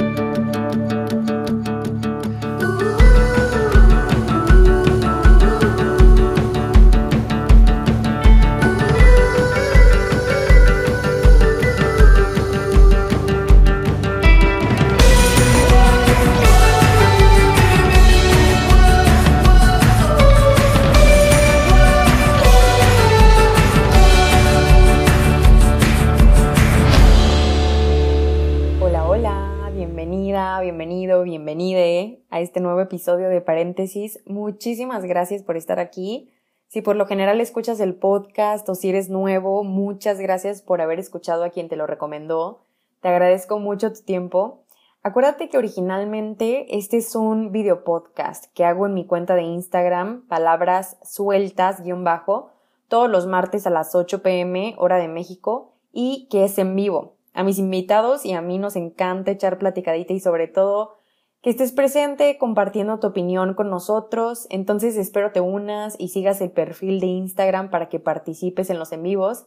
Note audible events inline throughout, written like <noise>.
este nuevo episodio de Paréntesis. Muchísimas gracias por estar aquí. Si por lo general escuchas el podcast o si eres nuevo, muchas gracias por haber escuchado a quien te lo recomendó. Te agradezco mucho tu tiempo. Acuérdate que originalmente este es un video podcast que hago en mi cuenta de Instagram, palabras sueltas guion bajo, todos los martes a las 8 pm hora de México y que es en vivo. A mis invitados y a mí nos encanta echar platicadita y sobre todo que estés presente compartiendo tu opinión con nosotros. Entonces espero te unas y sigas el perfil de Instagram para que participes en los en vivos.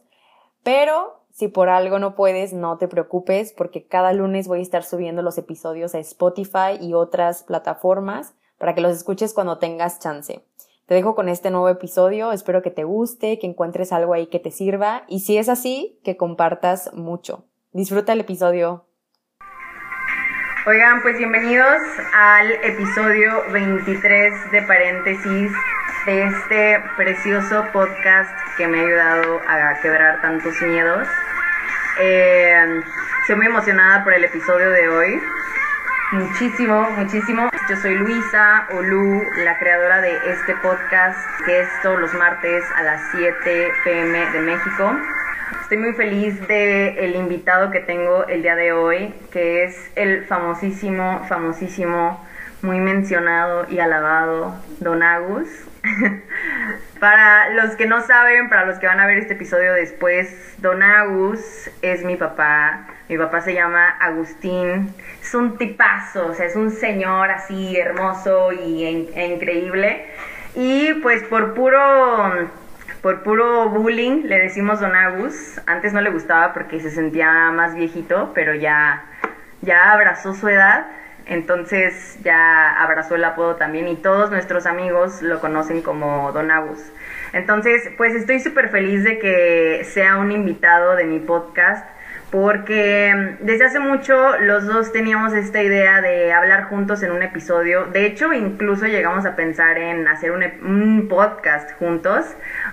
Pero si por algo no puedes, no te preocupes porque cada lunes voy a estar subiendo los episodios a Spotify y otras plataformas para que los escuches cuando tengas chance. Te dejo con este nuevo episodio, espero que te guste, que encuentres algo ahí que te sirva y si es así, que compartas mucho. Disfruta el episodio. Oigan, pues bienvenidos al episodio 23 de paréntesis de este precioso podcast que me ha ayudado a quebrar tantos miedos. Eh, muy emocionada por el episodio de hoy. Muchísimo, muchísimo. Yo soy Luisa Olu, la creadora de este podcast que es todos los martes a las 7 pm de México. Estoy muy feliz de el invitado que tengo el día de hoy, que es el famosísimo, famosísimo, muy mencionado y alabado Don Agus. <laughs> para los que no saben, para los que van a ver este episodio después, Don Agus es mi papá. Mi papá se llama Agustín. Es un tipazo, o sea, es un señor así hermoso y e increíble. Y pues por puro por puro bullying le decimos Don Agus. Antes no le gustaba porque se sentía más viejito, pero ya, ya abrazó su edad. Entonces ya abrazó el apodo también y todos nuestros amigos lo conocen como Don Agus. Entonces, pues estoy súper feliz de que sea un invitado de mi podcast porque mm, desde hace mucho los dos teníamos esta idea de hablar juntos en un episodio. De hecho, incluso llegamos a pensar en hacer un, un, podcast juntos.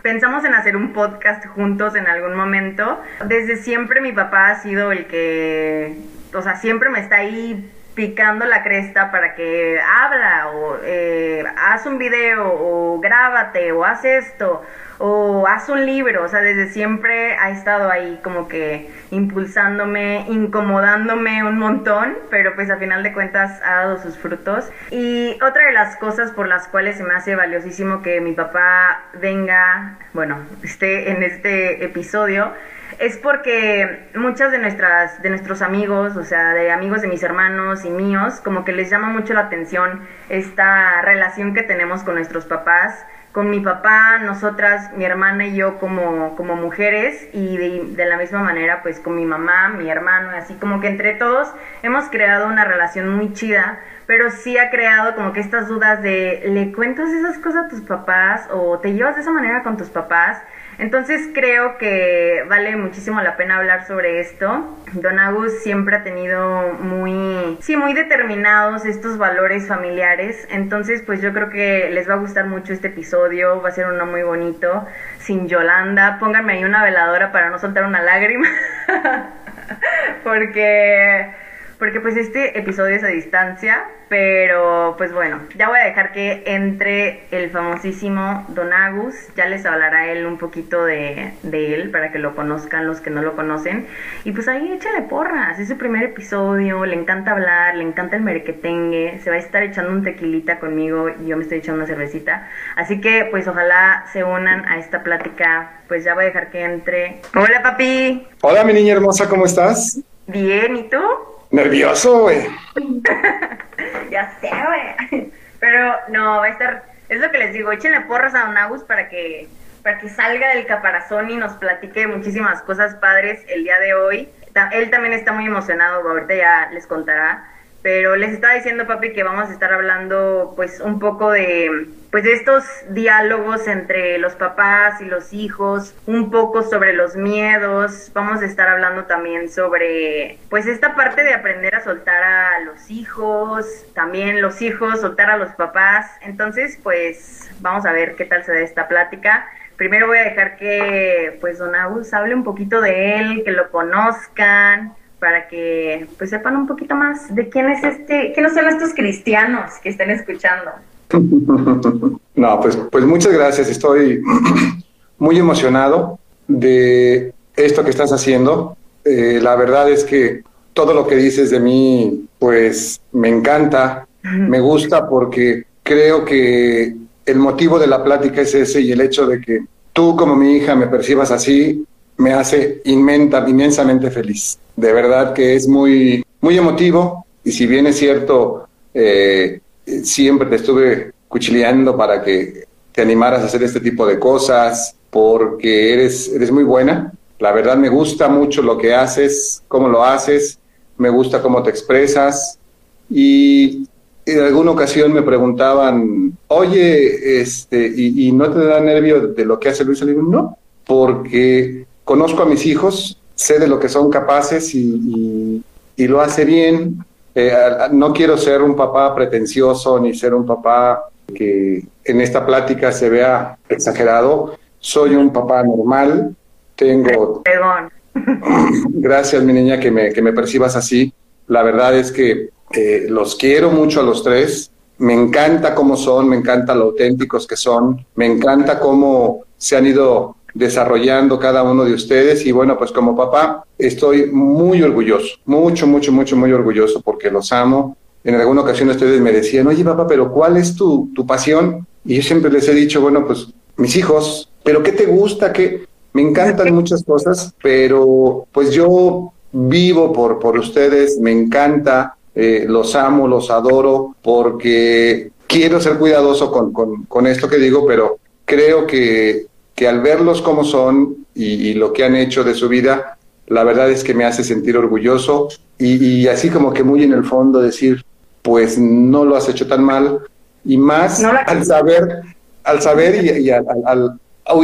Pensamos en hacer un podcast juntos en algún momento. Desde siempre mi papá ha sido el que, o sea, siempre me está ahí picando la cresta para que habla o eh, haz un video o grábate o haz esto o haz un libro, o sea, desde siempre ha estado ahí como que impulsándome, incomodándome un montón, pero pues a final de cuentas ha dado sus frutos. Y otra de las cosas por las cuales se me hace valiosísimo que mi papá venga, bueno, esté en este episodio, es porque muchas de nuestras de nuestros amigos, o sea, de amigos de mis hermanos y míos, como que les llama mucho la atención esta relación que tenemos con nuestros papás con mi papá, nosotras, mi hermana y yo como, como mujeres y de, la misma manera pues con mi mamá, mi hermano, así como que entre todos hemos creado una relación muy chida, pero sí ha creado como que estas dudas de, ¿le cuentas esas cosas a tus papás o te llevas de esa manera con tus papás? Entonces creo que vale muchísimo la pena hablar sobre esto. Don Agus siempre ha tenido muy, sí, muy determinados estos valores familiares. Entonces, pues yo creo que les va a gustar mucho este episodio. Va a ser uno muy bonito. Sin Yolanda. Pónganme ahí una veladora para no soltar una lágrima. <laughs> Porque porque pues este episodio es a distancia, pero pues bueno, ya voy a dejar que entre el famosísimo Don Agus, ya les hablará él un poquito de, de él para que lo conozcan los que no lo conocen. Y pues ahí échale porras, es su primer episodio, le encanta hablar, le encanta el merequetengue, se va a estar echando un tequilita conmigo y yo me estoy echando una cervecita. Así que pues ojalá se unan a esta plática, pues ya voy a dejar que entre. Hola papi. Hola mi niña hermosa, ¿cómo estás? Bien, ¿y tú? Nervioso, güey. <laughs> ya sé, güey. Pero no, va a estar. Es lo que les digo, échenle porras a Don Agus para que, para que salga del caparazón y nos platique muchísimas cosas padres el día de hoy. Él también está muy emocionado, ahorita ya les contará. Pero les estaba diciendo, papi, que vamos a estar hablando pues un poco de pues de estos diálogos entre los papás y los hijos, un poco sobre los miedos, vamos a estar hablando también sobre pues esta parte de aprender a soltar a los hijos, también los hijos soltar a los papás. Entonces, pues vamos a ver qué tal se da esta plática. Primero voy a dejar que pues Don Agus hable un poquito de él, que lo conozcan, para que pues sepan un poquito más de quién es este, quiénes son estos cristianos que estén escuchando. <laughs> No, pues, pues muchas gracias. Estoy <clears throat> muy emocionado de esto que estás haciendo. Eh, la verdad es que todo lo que dices de mí, pues me encanta, me gusta porque creo que el motivo de la plática es ese y el hecho de que tú como mi hija me percibas así me hace inmenta, inmensamente feliz. De verdad que es muy, muy emotivo y si bien es cierto, eh, siempre te estuve cuchileando para que te animaras a hacer este tipo de cosas porque eres, eres muy buena. La verdad me gusta mucho lo que haces, cómo lo haces, me gusta cómo te expresas y en alguna ocasión me preguntaban, oye, este, ¿y, no te da nervio de lo que hace Luis? Le no, porque conozco a mis hijos, sé de lo que son capaces y, y lo hace bien, eh, no quiero ser un papá pretencioso ni ser un papá que en esta plática se vea exagerado. Soy un papá normal, tengo... <laughs> Gracias, mi niña, que me, que me percibas así. La verdad es que eh, los quiero mucho a los tres. Me encanta cómo son, me encanta lo auténticos que son, me encanta cómo se han ido desarrollando cada uno de ustedes y bueno, pues como papá estoy muy orgulloso, mucho, mucho, mucho, muy orgulloso porque los amo. En alguna ocasión ustedes me decían, oye papá, pero ¿cuál es tu, tu pasión? Y yo siempre les he dicho, bueno, pues mis hijos, pero ¿qué te gusta? que Me encantan <laughs> muchas cosas, pero pues yo vivo por, por ustedes, me encanta, eh, los amo, los adoro, porque quiero ser cuidadoso con, con, con esto que digo, pero creo que que al verlos como son y, lo que han hecho de su vida, la verdad es que me hace sentir orgulloso y, así como que muy en el fondo decir, pues no lo has hecho tan mal. Y más al saber, al saber y, al,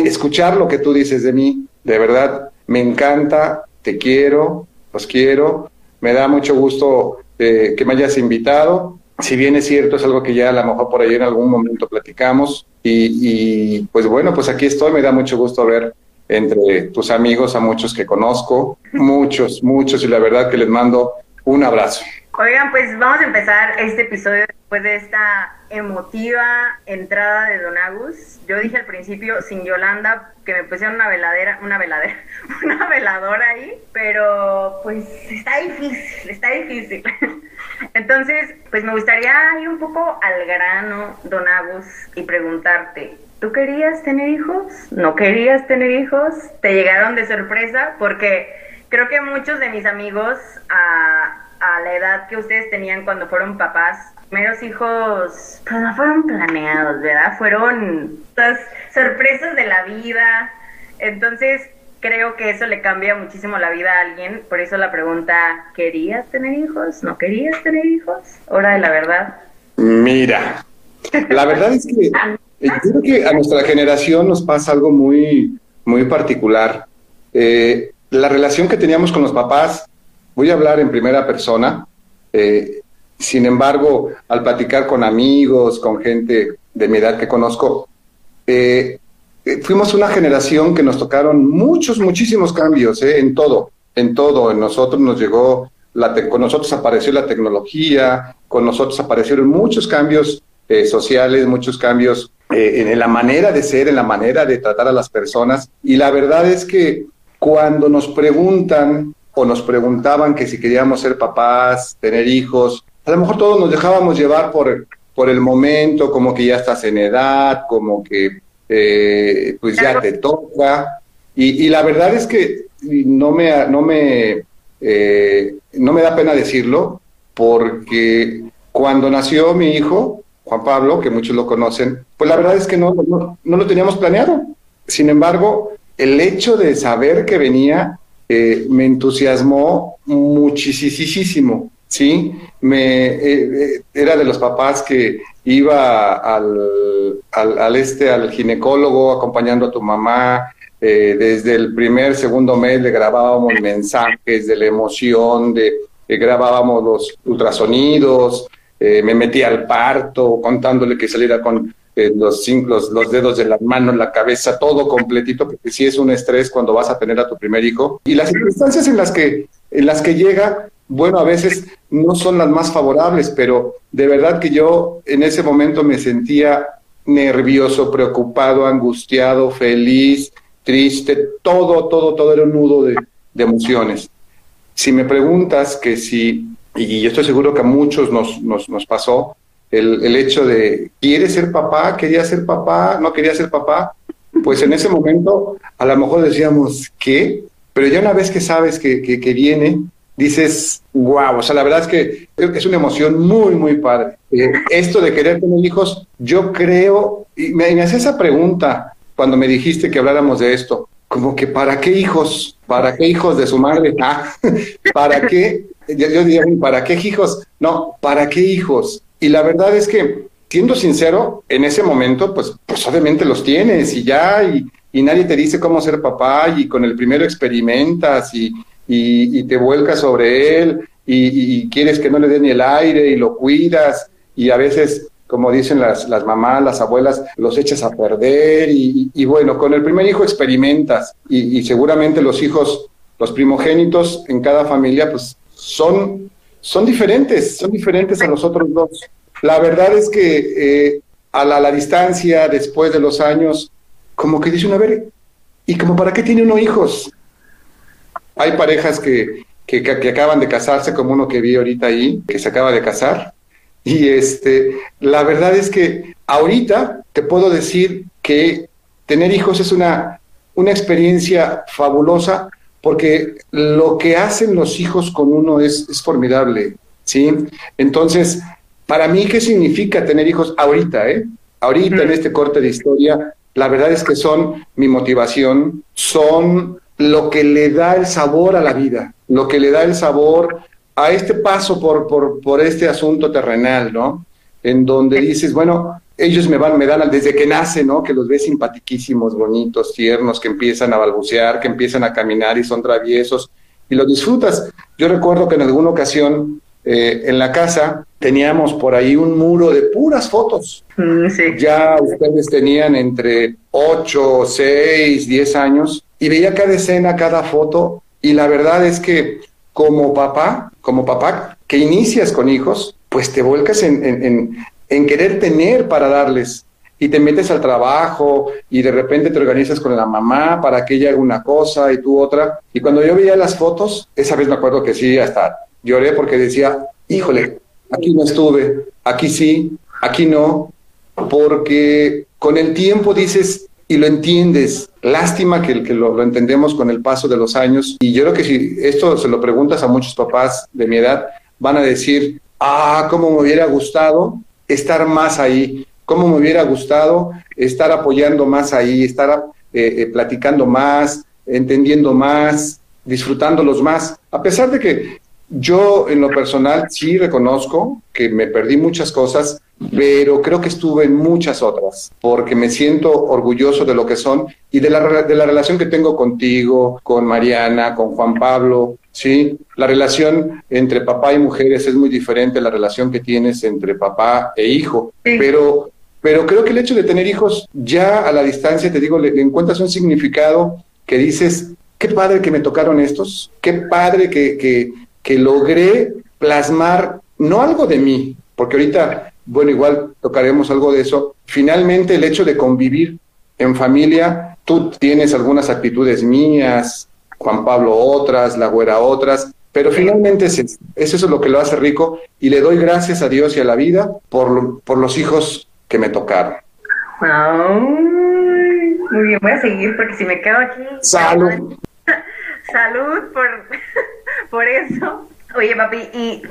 escuchar lo que tú dices de mí, de verdad, me encanta, te quiero, los quiero, me da mucho gusto eh, que me hayas invitado si bien es cierto, es algo que ya a lo mejor por ahí en algún momento platicamos. Y, pues bueno, pues aquí estoy, me da mucho gusto ver entre tus amigos a muchos que conozco, muchos, muchos, y la verdad que les mando un abrazo. Oigan, pues vamos a empezar este episodio después de esta emotiva entrada de Don Agus. Yo dije al principio, sin Yolanda, que me pusieron una veladera, una veladera, <laughs> una veladora ahí, pero pues está difícil, está difícil. <laughs> Entonces, pues me gustaría ir un poco al grano, Don Agus, y preguntarte, ¿tú querías tener hijos? ¿No querías tener hijos? ¿Te llegaron de sorpresa? Porque creo que muchos de mis amigos a, a la edad que ustedes tenían cuando fueron papás, primeros hijos, pues no fueron planeados, ¿verdad? Fueron las sorpresas de la vida. Entonces, creo que eso le cambia muchísimo la vida a alguien. Por eso la pregunta, ¿querías tener hijos? ¿No querías tener hijos? Hora de la verdad. Mira, la verdad es que creo que a nuestra generación nos pasa algo muy, muy particular. Eh, la relación que teníamos con los papás, voy a hablar en primera persona, eh, sin embargo, al platicar con amigos, con gente de mi edad que conozco, eh, eh, fuimos una generación que nos tocaron muchos, muchísimos cambios eh, en todo, en todo. En nosotros nos llegó, la con nosotros apareció la tecnología, con nosotros aparecieron muchos cambios sociales, muchos cambios en la manera de ser, en la manera de tratar a las personas. Y la verdad es que cuando nos preguntan o nos preguntaban que si queríamos ser papás, tener hijos, a lo mejor todos nos dejábamos llevar por, por el momento, como que ya estás en edad, como que eh, pues ya te toca. Y, la verdad es que no me, no, me, eh, no me da pena decirlo, porque cuando nació mi hijo, Juan Pablo, que muchos lo conocen, pues la verdad es que no, no, lo teníamos planeado. Sin embargo, el hecho de saber que venía eh, me entusiasmó muchísimo. ¿sí? Me, eh, eh, era de los papás que iba al, al, este, al ginecólogo acompañando a tu mamá. Eh, desde el primer, segundo mes le grabábamos mensajes de la emoción, de, grabábamos los ultrasonidos, me metí al parto contándole que saliera con los, los, dedos de las manos, la cabeza, todo completito, porque sí es un estrés cuando vas a tener a tu primer hijo. Y las circunstancias en las que, en las que llega, bueno, a veces no son las más favorables, pero de verdad que yo en ese momento me sentía nervioso, preocupado, angustiado, feliz, triste, todo, todo, todo era un nudo de, emociones. Si me preguntas que si, y yo estoy seguro que a muchos nos, nos pasó, el, el, hecho de, ¿quiere ser papá? ¿Quería ser papá? ¿No quería ser papá? Pues en ese momento a lo mejor decíamos, ¿qué? Pero ya una vez que sabes que, que, viene, dices, wow, o sea, la verdad es que es una emoción muy, muy padre. Eh, esto de querer tener hijos, yo creo, y me, me hacía esa pregunta cuando me dijiste que habláramos de esto, como que ¿para qué hijos? ¿Para qué hijos de su madre? <laughs> Ah, ¿Para qué? Yo, yo diría, ¿para qué hijos? No, ¿para qué hijos? Y la verdad es que, siendo sincero, en ese momento, pues, pues obviamente los tienes y ya, y, y nadie te dice cómo ser papá, y con el primero experimentas y, y, te vuelcas sobre él y, quieres que no le dé ni el aire y lo cuidas. Y a veces, como dicen las, las mamás, las abuelas, los echas a perder y, bueno, con el primer hijo experimentas. Y, seguramente los hijos, los primogénitos en cada familia, pues son, son diferentes, son diferentes a los otros dos. La verdad es que eh, a, la, a la distancia, después de los años, como que dice una vez, ¿y como para qué tiene uno hijos? Hay parejas que, que, que, acaban de casarse, como uno que vi ahorita ahí, que se acaba de casar. Y este, la verdad es que ahorita te puedo decir que tener hijos es una, una experiencia fabulosa porque lo que hacen los hijos con uno es, es formidable, ¿sí? Entonces, para mí, ¿qué significa tener hijos ahorita, eh? Ahorita en este corte de historia, la verdad es que son mi motivación, son lo que le da el sabor a la vida, lo que le da el sabor a este paso por, por, por este asunto terrenal, ¿no? En donde dices, bueno, ellos me van, me dan desde que nace, ¿no? Que los ves simpatiquísimos, bonitos, tiernos, que empiezan a balbucear, que empiezan a caminar y son traviesos y lo disfrutas. Yo recuerdo que en alguna ocasión eh, en la casa teníamos por ahí un muro de puras fotos. Mm, ya ustedes tenían entre 8, 6, 10 años y veía cada escena, cada foto, y la verdad es que como papá, como papá que inicias con hijos, pues te vuelcas en, en, querer tener para darles y te metes al trabajo y de repente te organizas con la mamá para que ella haga una cosa y tú otra. Y cuando yo veía las fotos, esa vez me acuerdo que sí, hasta lloré porque decía, híjole, aquí no estuve, aquí sí, aquí no, porque con el tiempo dices, y lo entiendes. Lástima que, que lo, lo, entendemos con el paso de los años. Y yo creo que si esto se lo preguntas a muchos papás de mi edad, van a decir, ah, cómo me hubiera gustado estar más ahí, cómo me hubiera gustado estar apoyando más ahí, estar eh, eh, platicando más, entendiendo más, disfrutándolos más. A pesar de que yo en lo personal sí reconozco que me perdí muchas cosas, pero creo que estuve en muchas otras, porque me siento orgulloso de lo que son y de la, de la relación que tengo contigo, con Mariana, con Juan Pablo, ¿sí? La relación entre papá y mujeres es muy diferente a la relación que tienes entre papá e hijo, pero, pero creo que el hecho de tener hijos ya a la distancia, te digo, le, encuentras un significado que dices, qué padre que me tocaron estos, qué padre que, que, que logré plasmar no algo de mí, porque ahorita bueno, igual tocaremos algo de eso. Finalmente, el hecho de convivir en familia, tú tienes algunas actitudes mías, Juan Pablo otras, la güera otras, pero finalmente es eso, es eso lo que lo hace rico y le doy gracias a Dios y a la vida por, por los hijos que me tocaron. muy bien, voy a seguir porque si me quedo aquí... Salud. <laughs> Salud por, <laughs> por eso. Oye, papi, y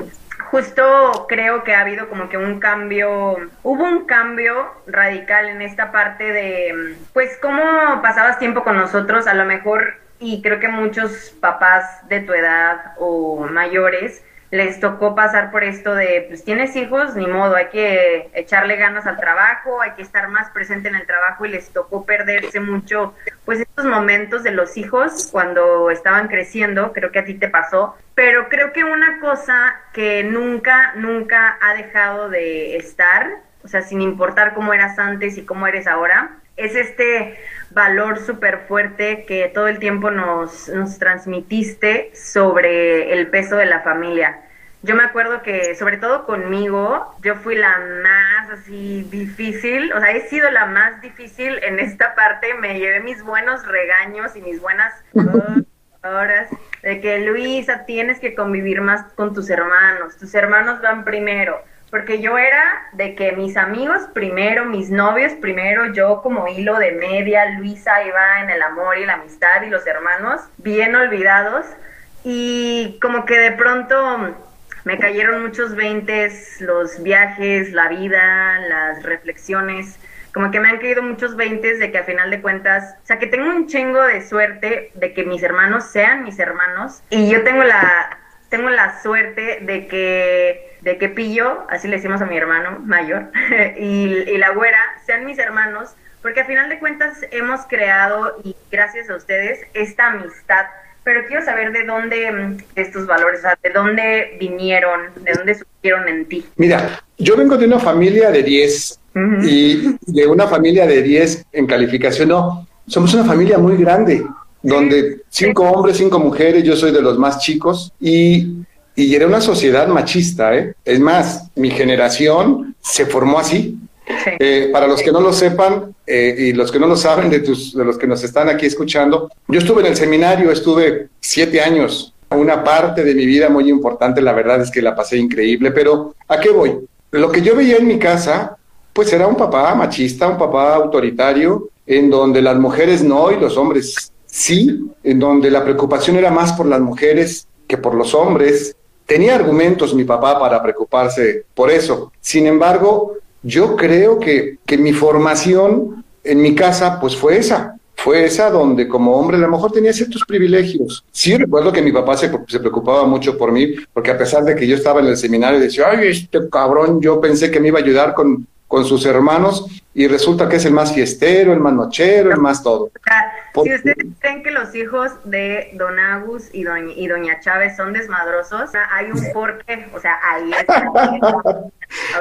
justo creo que ha habido como que un cambio, hubo un cambio radical en esta parte de, pues, cómo pasabas tiempo con nosotros, a lo mejor, y creo que muchos papás de tu edad o mayores les tocó pasar por esto de, pues tienes hijos, ni modo, hay que echarle ganas al trabajo, hay que estar más presente en el trabajo y les tocó perderse mucho, pues estos momentos de los hijos cuando estaban creciendo, creo que a ti te pasó, pero creo que una cosa que nunca, nunca ha dejado de estar, o sea, sin importar cómo eras antes y cómo eres ahora, es este valor súper fuerte que todo el tiempo nos, nos transmitiste sobre el peso de la familia. Yo me acuerdo que, sobre todo conmigo, yo fui la más así difícil, o sea, he sido la más difícil en esta parte, me llevé mis buenos regaños y mis buenas <laughs> horas de que Luisa, tienes que convivir más con tus hermanos, tus hermanos van primero porque yo era de que mis amigos primero, mis novios primero, yo como hilo de media, Luisa iba en el amor y la amistad y los hermanos bien olvidados. Y como que de pronto me cayeron muchos veintes, los viajes, la vida, las reflexiones, como que me han caído muchos veintes de que a final de cuentas, o sea, que tengo un chingo de suerte de que mis hermanos sean mis hermanos. Y yo tengo la tengo la suerte de que, de que Pillo, así le decimos a mi hermano mayor, <laughs> y, la güera, sean mis hermanos, porque a final de cuentas hemos creado, y gracias a ustedes, esta amistad. Pero quiero saber de dónde estos valores, o sea, de dónde vinieron, de dónde surgieron en ti. Mira, yo vengo de una familia de 10 y de una familia de 10 en calificación, no, somos una familia muy grande donde cinco hombres, cinco mujeres, yo soy de los más chicos y, y era una sociedad machista, ¿eh? Es más, mi generación se formó así. Eh, para los que no lo sepan eh, y los que no lo saben de, tus, de los que nos están aquí escuchando, yo estuve en el seminario, estuve siete años, una parte de mi vida muy importante, la verdad es que la pasé increíble, pero ¿a qué voy? Lo que yo veía en mi casa, pues era un papá machista, un papá autoritario, en donde las mujeres no y los hombres sí, en donde la preocupación era más por las mujeres que por los hombres. Tenía argumentos mi papá para preocuparse por eso. Sin embargo, yo creo que, que mi formación en mi casa pues fue esa, fue esa donde como hombre a lo mejor tenía ciertos privilegios. Sí recuerdo que mi papá se, se, preocupaba mucho por mí, porque a pesar de que yo estaba en el seminario, decía, ay, este cabrón, yo pensé que me iba a ayudar con, con sus hermanos y resulta que es el más fiestero, el más nochero, el más todo. Si ustedes creen que los hijos de Don Agus y Doña, y Doña Chávez son desmadrosos, hay un porqué, o sea, ahí está. <laughs>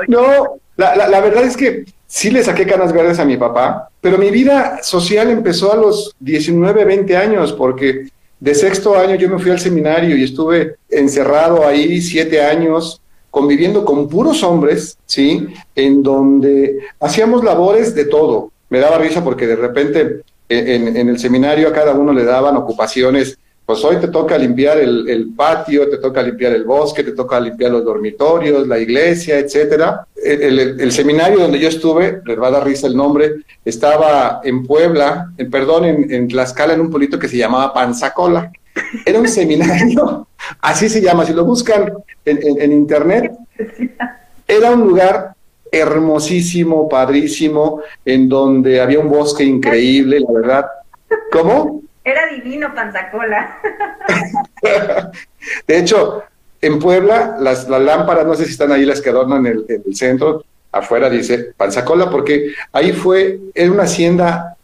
no, la, la, la, verdad es que sí le saqué canas verdes a mi papá, pero mi vida social empezó a los 19, 20 años, porque de sexto año yo me fui al seminario y estuve encerrado ahí siete años conviviendo con puros hombres, ¿sí? En donde hacíamos labores de todo. Me daba risa porque de repente en, el seminario a cada uno le daban ocupaciones. Pues hoy te toca limpiar el, patio, te toca limpiar el bosque, te toca limpiar los dormitorios, la iglesia, etcétera. El, seminario donde yo estuve, les va a dar risa el nombre, estaba en Puebla, en, perdón, en, en Tlaxcala, en un pueblito que se llamaba Panzacola. Era un seminario, así se llama, si lo buscan en, internet, era un lugar hermosísimo, padrísimo, en donde había un bosque increíble, la verdad. ¿Cómo? Era divino Panzacola. <laughs> De hecho, en Puebla, las, lámparas, no sé si están ahí las que adornan el, el centro, afuera dice Panzacola, porque ahí fue, era una hacienda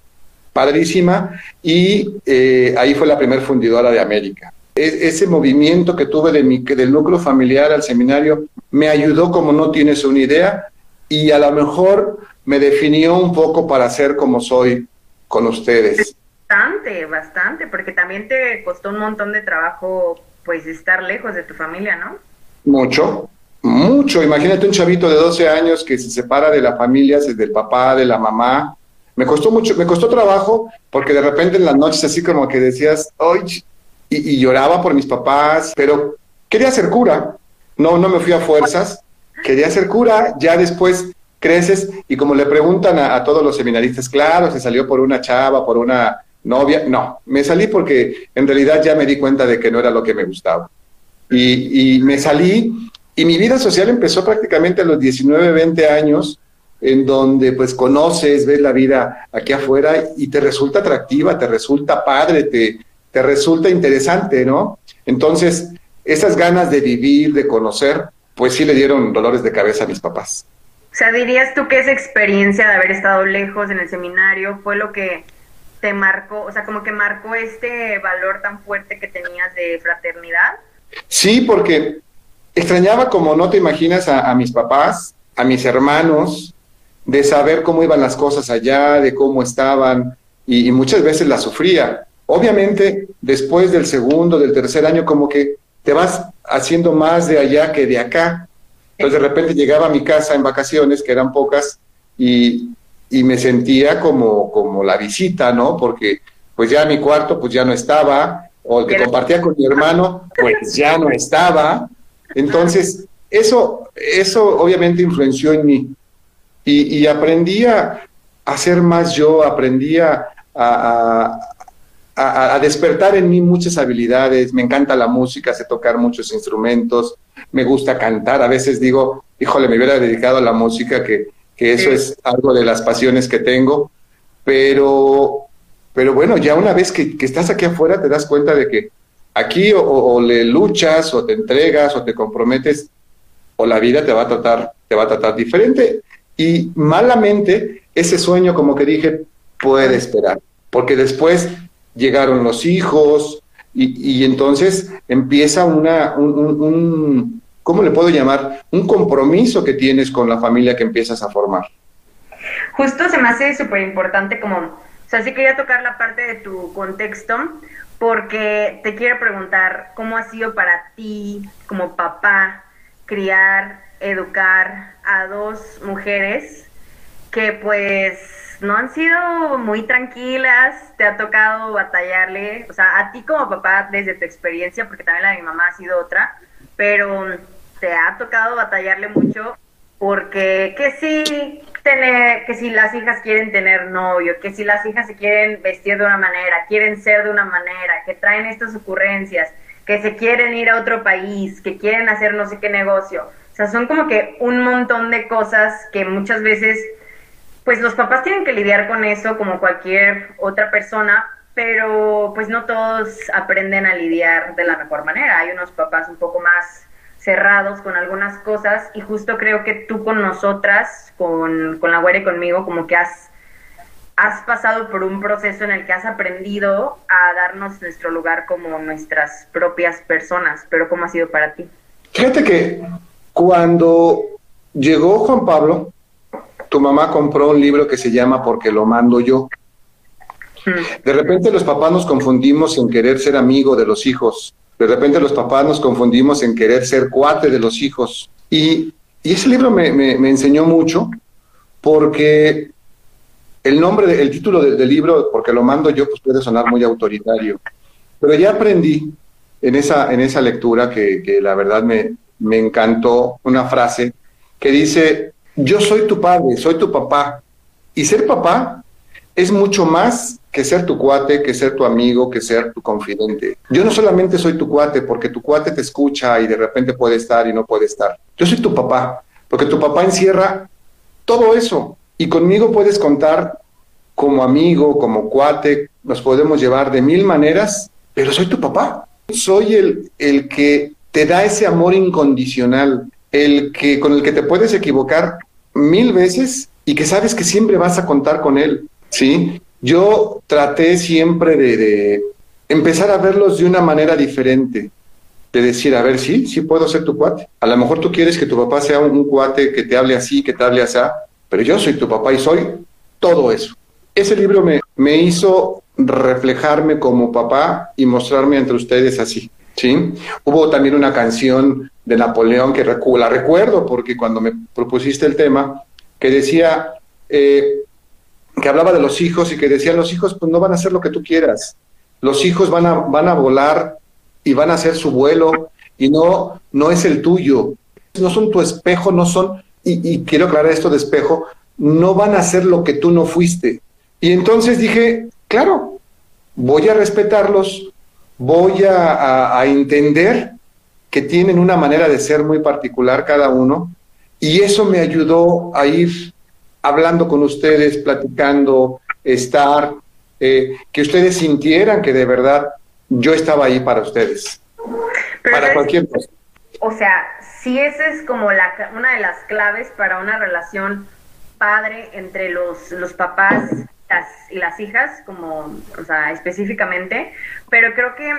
padrísima y eh, ahí fue la primer fundidora de América. E, ese movimiento que tuve de mi, del núcleo familiar al seminario me ayudó como no tienes una idea y a lo mejor me definió un poco para ser como soy con ustedes. Bastante, bastante, porque también te costó un montón de trabajo pues estar lejos de tu familia, ¿no? Mucho, mucho. Imagínate un chavito de 12 años que se separa de la familia, del papá, de la mamá, me costó mucho, me costó trabajo porque de repente en las noches así como que decías, ¡ay! Y, lloraba por mis papás, pero quería ser cura. No, no me fui a fuerzas. Quería ser cura. Ya después creces y como le preguntan a, todos los seminaristas, claro, se salió por una chava, por una novia. No, me salí porque en realidad ya me di cuenta de que no era lo que me gustaba. Y, me salí y mi vida social empezó prácticamente a los 19, 20 años en donde pues conoces, ves la vida aquí afuera y te resulta atractiva, te resulta padre, te, te resulta interesante, ¿no? Entonces, esas ganas de vivir, de conocer, pues sí le dieron dolores de cabeza a mis papás. O sea, dirías tú que esa experiencia de haber estado lejos en el seminario fue lo que te marcó, o sea, como que marcó este valor tan fuerte que tenías de fraternidad. Sí, porque extrañaba como no te imaginas a, mis papás, a mis hermanos, de saber cómo iban las cosas allá, de cómo estaban, y, y muchas veces la sufría. Obviamente, después del segundo, del tercer año, como que te vas haciendo más de allá que de acá. Entonces de repente llegaba a mi casa en vacaciones, que eran pocas, y, y me sentía como, como la visita, ¿no? Porque pues ya mi cuarto pues ya no estaba, o el que compartía con mi hermano pues ya no estaba. Entonces, eso, eso obviamente influenció en mí. Y, y aprendí a, ser más yo, aprendí a, a, despertar en mí muchas habilidades. Me encanta la música, sé tocar muchos instrumentos, me gusta cantar. A veces digo, híjole, me hubiera dedicado a la música, que, que eso es algo de las pasiones que tengo. Pero, pero bueno, ya una vez que, que estás aquí afuera te das cuenta de que aquí o, le luchas o te entregas o te comprometes o la vida te va a tratar, te va a tratar diferente. Y malamente ese sueño, como que dije, puede esperar, porque después llegaron los hijos y, entonces empieza una, un, ¿cómo le puedo llamar? Un compromiso que tienes con la familia que empiezas a formar. Justo se me hace súper importante como, o sea, sí quería tocar la parte de tu contexto porque te quiero preguntar cómo ha sido para ti como papá criar, educar a dos mujeres que pues no han sido muy tranquilas, te ha tocado batallarle, o sea, a ti como papá desde tu experiencia, porque también la de mi mamá ha sido otra, pero te ha tocado batallarle mucho porque que si tener, que si las hijas quieren tener novio, que si las hijas se quieren vestir de una manera, quieren ser de una manera, que traen estas ocurrencias, que se quieren ir a otro país, que quieren hacer no sé qué negocio. O sea, son como que un montón de cosas que muchas veces pues los papás tienen que lidiar con eso como cualquier otra persona, pero pues no todos aprenden a lidiar de la mejor manera. Hay unos papás un poco más cerrados con algunas cosas y justo creo que tú con nosotras, con, con la güera y conmigo, como que has, has pasado por un proceso en el que has aprendido a darnos nuestro lugar como nuestras propias personas, pero ¿cómo ha sido para ti? Fíjate que cuando llegó Juan Pablo, tu mamá compró un libro que se llama Porque lo mando yo. Hmm. De repente los papás nos confundimos en querer ser amigo de los hijos. De repente los papás nos confundimos en querer ser cuate de los hijos. Y, ese libro me, enseñó mucho porque el nombre, el título del, libro, porque lo mando yo, pues puede sonar muy autoritario. Pero ya aprendí en esa, en esa lectura que, que la verdad me, me encantó una frase que dice, yo soy tu padre, soy tu papá. Y ser papá es mucho más que ser tu cuate, que ser tu amigo, que ser tu confidente. Yo no solamente soy tu cuate porque tu cuate te escucha y de repente puede estar y no puede estar. Yo soy tu papá porque tu papá encierra todo eso. Y conmigo puedes contar como amigo, como cuate, nos podemos llevar de mil maneras, pero soy tu papá. Soy el, el que te da ese amor incondicional, el que con el que te puedes equivocar mil veces y que sabes que siempre vas a contar con él, ¿sí? Yo traté siempre de, empezar a verlos de una manera diferente, de decir, a ver, sí, sí puedo ser tu cuate. A lo mejor tú quieres que tu papá sea un, cuate que te hable así, que te hable así, pero yo soy tu papá y soy todo eso. Ese libro me, me hizo reflejarme como papá y mostrarme entre ustedes así. ¿Sí? Hubo también una canción de Napoleón que la recuerdo porque cuando me propusiste el tema, que decía, eh, que hablaba de los hijos y que decían los hijos pues no van a hacer lo que tú quieras, los hijos van a, van a volar y van a hacer su vuelo y no, no es el tuyo, no son tu espejo, no son, y, y quiero aclarar esto de espejo, no van a hacer lo que tú no fuiste. Y entonces dije, claro, voy a respetarlos, voy a, entender que tienen una manera de ser muy particular cada uno y eso me ayudó a ir hablando con ustedes, platicando, estar, eh, que ustedes sintieran que de verdad yo estaba ahí para ustedes. para cualquier cosa. O sea, si esa es como la, una de las claves para una relación padre entre los, los papás y las hijas, como, o sea, específicamente, pero creo que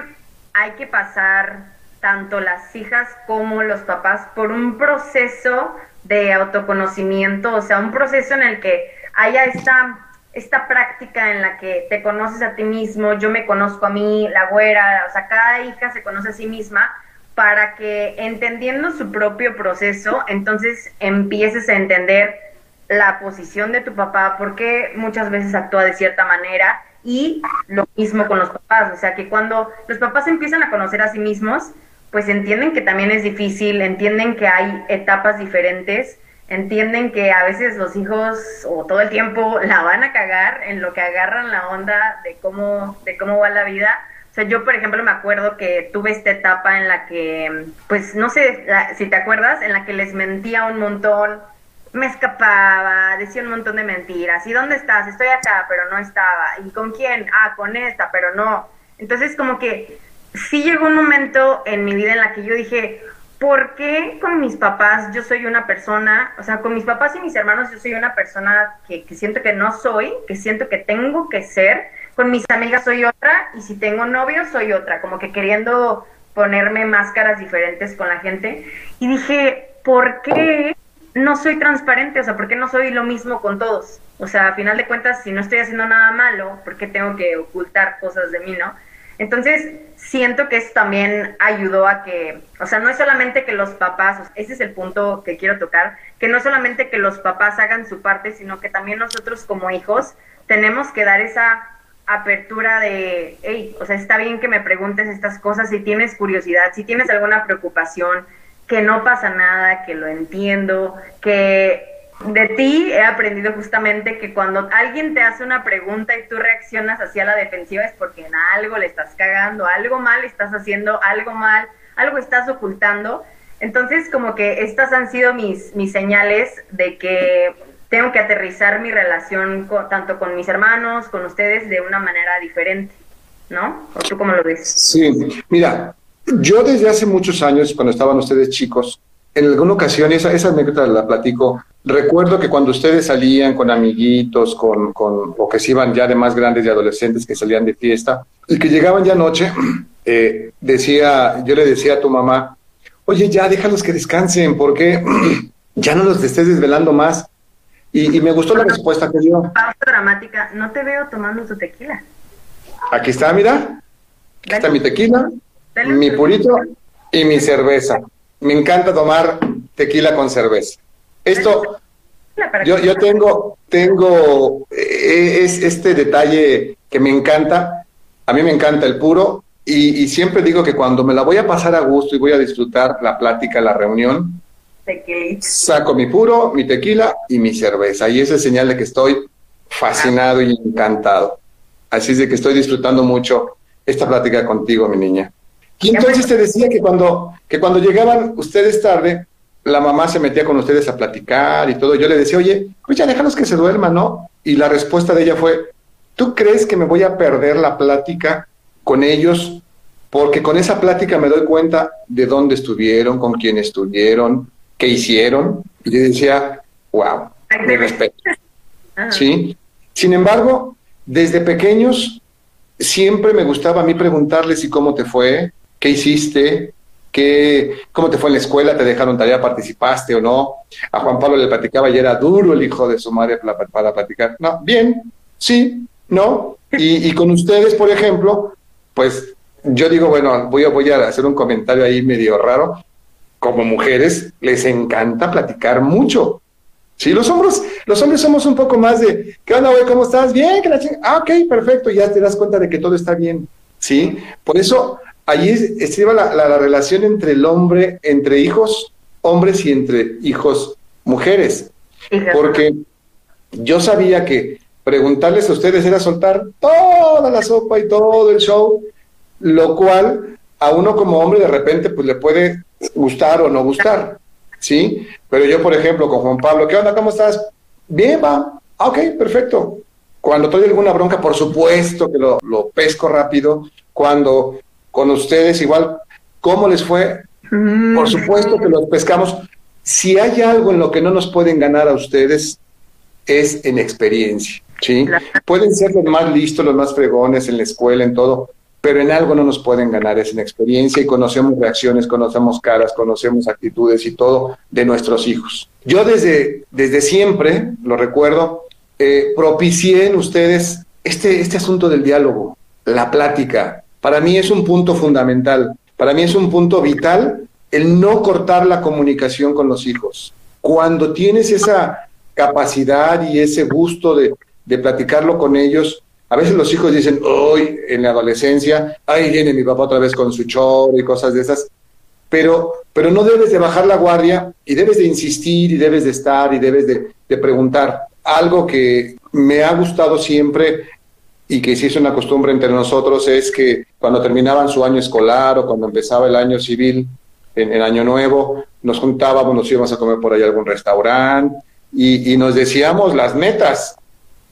hay que pasar tanto las hijas como los papás por un proceso de autoconocimiento, o sea, un proceso en el que haya esta, esta práctica en la que te conoces a ti mismo, yo me conozco a mí, la güera, o sea, cada hija se conoce a sí misma para que entendiendo su propio proceso, entonces empieces a entender la posición de tu papá, por qué muchas veces actúa de cierta manera y lo mismo con los papás, o sea que cuando los papás empiezan a conocer a sí mismos, pues entienden que también es difícil, entienden que hay etapas diferentes, entienden que a veces los hijos o todo el tiempo la van a cagar en lo que agarran la onda de cómo, de cómo va la vida. O sea, yo, por ejemplo, me acuerdo que tuve esta etapa en la que, pues, no sé si te acuerdas, en la que les mentía un montón, me escapaba, decía un montón de mentiras. ¿Y dónde estás? Estoy acá, pero no estaba. ¿Y con quién? Ah, con esta, pero no. Entonces, como que sí llegó un momento en mi vida en la que yo dije, ¿por qué con mis papás yo soy una persona, o sea, con mis papás y mis hermanos yo soy una persona que, siento que no soy, que siento que tengo que ser, con mis amigas soy otra y si tengo novio soy otra, como que queriendo ponerme máscaras diferentes con la gente y dije, ¿por qué no soy transparente? O sea, ¿por qué no soy lo mismo con todos? O sea, a final de cuentas, si no estoy haciendo nada malo, ¿por qué tengo que ocultar cosas de mí, no? Entonces, siento que eso también ayudó a que, o sea, no es solamente que los papás, ese es el punto que quiero tocar, que no solamente que los papás hagan su parte, sino que también nosotros como hijos tenemos que dar esa apertura de, hey, o sea, está bien que me preguntes estas cosas si tienes curiosidad, si tienes alguna preocupación, que no pasa nada, que lo entiendo, que de ti he aprendido justamente que cuando alguien te hace una pregunta y tú reaccionas hacia la defensiva es porque en algo le estás cagando, algo mal estás haciendo, algo mal, algo estás ocultando. Entonces, como que estas han sido mis, mis señales de que tengo que aterrizar mi relación tanto con mis hermanos, con ustedes, de una manera diferente, ¿no? ¿O tú cómo lo ves? Sí, mira, yo desde hace muchos años, cuando estaban ustedes chicos, en alguna ocasión, esa, esa anécdota la platico, recuerdo que cuando ustedes salían con amiguitos, con, con, o que se iban ya de más grandes y adolescentes que salían de fiesta, y que llegaban ya noche, <clears throat> eh, decía, yo le decía a tu mamá, oye, ya déjalos que descansen, porque <clears throat> ya no los estés desvelando más. Y, me gustó la respuesta que dio. Pausa dramática, no te veo tomando tu tequila. Aquí está, mira. Aquí está mi tequila, mi purito y mi cerveza me encanta tomar tequila con cerveza. Esto, yo, yo tengo, tengo eh, es este detalle que me encanta. A mí me encanta el puro y, siempre digo que cuando me la voy a pasar a gusto y voy a disfrutar la plática, la reunión, saco mi puro, mi tequila y mi cerveza. Y esa es señal de que estoy fascinado y encantado. Así es de que estoy disfrutando mucho esta plática contigo, mi niña. Y entonces te decía que cuando, que cuando llegaban ustedes tarde, la mamá se metía con ustedes a platicar y todo. Yo le decía, oye, pues ya déjalos que se duerman, ¿no? Y la respuesta de ella fue, ¿tú crees que me voy a perder la plática con ellos? Porque con esa plática me doy cuenta de dónde estuvieron, con quién estuvieron, qué hicieron. Y yo decía, wow, mi respeto. ¿Sí? Sin embargo, desde pequeños siempre me gustaba a mí preguntarles y cómo te fue, qué hiciste, qué, cómo te fue en la escuela, te dejaron tarea, participaste o no. A Juan Pablo le platicaba y era duro el hijo de su madre para, platicar. No, bien, sí, no. Y, con ustedes, por ejemplo, pues yo digo, bueno, voy a, voy a hacer un comentario ahí medio raro. Como mujeres, les encanta platicar mucho. Sí, los hombres, los hombres somos un poco más de, ¿qué onda, güey? ¿Cómo estás? Bien, que la Ah, ok, perfecto, ya te das cuenta de que todo está bien. Sí, por eso allí estriba la, la, relación entre el hombre, entre hijos hombres y entre hijos mujeres. Porque yo sabía que preguntarles a ustedes era soltar toda la sopa y todo el show, lo cual a uno como hombre de repente pues le puede gustar o no gustar, ¿sí? Pero yo, por ejemplo, con Juan Pablo, ¿qué onda? ¿Cómo estás? Bien, va. Ah, ok, perfecto. Cuando estoy alguna bronca, por supuesto que lo, lo pesco rápido. Cuando con ustedes igual ¿Cómo les fue? Mm. Por supuesto que los pescamos. Si hay algo en lo que no nos pueden ganar a ustedes, es en experiencia, ¿sí? Pueden ser los más listos, los más fregones en la escuela, en todo, pero en algo no nos pueden ganar, es en experiencia y conocemos reacciones, conocemos caras, conocemos actitudes y todo de nuestros hijos. Yo desde, desde siempre, lo recuerdo, eh, propicié en ustedes este, este asunto del diálogo, la plática. Para mí es un punto fundamental, para mí es un punto vital el no cortar la comunicación con los hijos. Cuando tienes esa capacidad y ese gusto de, de platicarlo con ellos, a veces los hijos dicen, hoy en la adolescencia, ahí viene mi papá otra vez con su chorro y cosas de esas, pero, pero no debes de bajar la guardia y debes de insistir y debes de estar y debes de, de preguntar algo que me ha gustado siempre y que es una costumbre entre nosotros es que cuando terminaban su año escolar o cuando empezaba el año civil, en el año nuevo, nos juntábamos, nos íbamos a comer por ahí a algún restaurante y, nos decíamos las metas.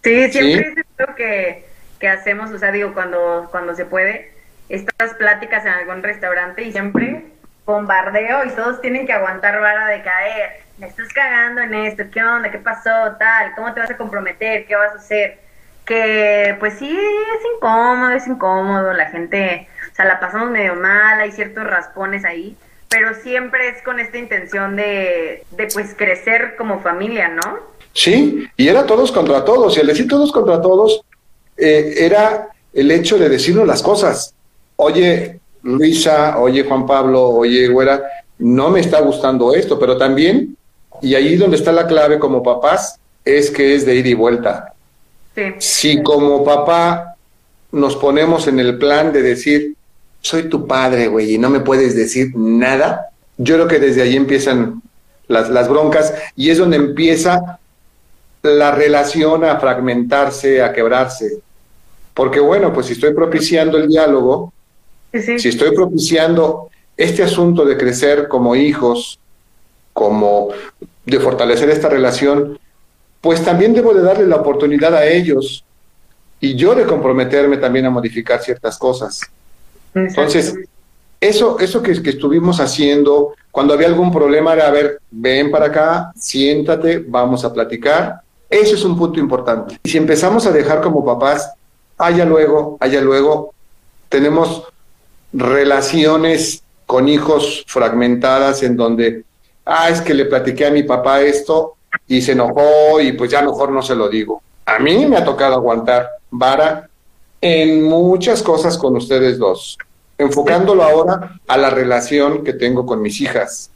Sí, siempre es lo que, que hacemos, o sea, digo, cuando, cuando se puede, estas pláticas en algún restaurante y siempre bombardeo y todos tienen que aguantar vara de caer me estás cagando en esto, ¿qué onda? ¿Qué pasó? Tal, ¿cómo te vas a comprometer? ¿Qué vas a hacer? Que pues sí, es incómodo, es incómodo, la gente, o sea, la pasamos medio mal, hay ciertos raspones ahí, pero siempre es con esta intención de, de pues crecer como familia, ¿no? Sí, y era todos contra todos, y al decir todos contra todos, eh, era el hecho de decirnos las cosas. Oye, Luisa, oye, Juan Pablo, oye, güera, no me está gustando esto, pero también y ahí donde está la clave como papás es que es de ida y vuelta. Si como papá nos ponemos en el plan de decir, soy tu padre, güey, y no me puedes decir nada, yo creo que desde ahí empiezan las, las broncas y es donde empieza la relación a fragmentarse, a quebrarse. Porque bueno, pues si estoy propiciando el diálogo, si estoy propiciando este asunto de crecer como hijos, como de fortalecer esta relación, pues también debo de darle la oportunidad a ellos y yo de comprometerme también a modificar ciertas cosas. Entonces, eso, eso que, que, estuvimos haciendo, cuando había algún problema era, a ver, ven para acá, siéntate, vamos a platicar. Eso es un punto importante. Y si empezamos a dejar como papás, allá luego, allá luego, tenemos relaciones con hijos fragmentadas en donde ah, es que le platiqué a mi papá esto y se enojó y pues ya mejor no se lo digo. A mí me ha tocado aguantar vara en muchas cosas con ustedes dos, enfocándolo ahora a la relación que tengo con mis hijas.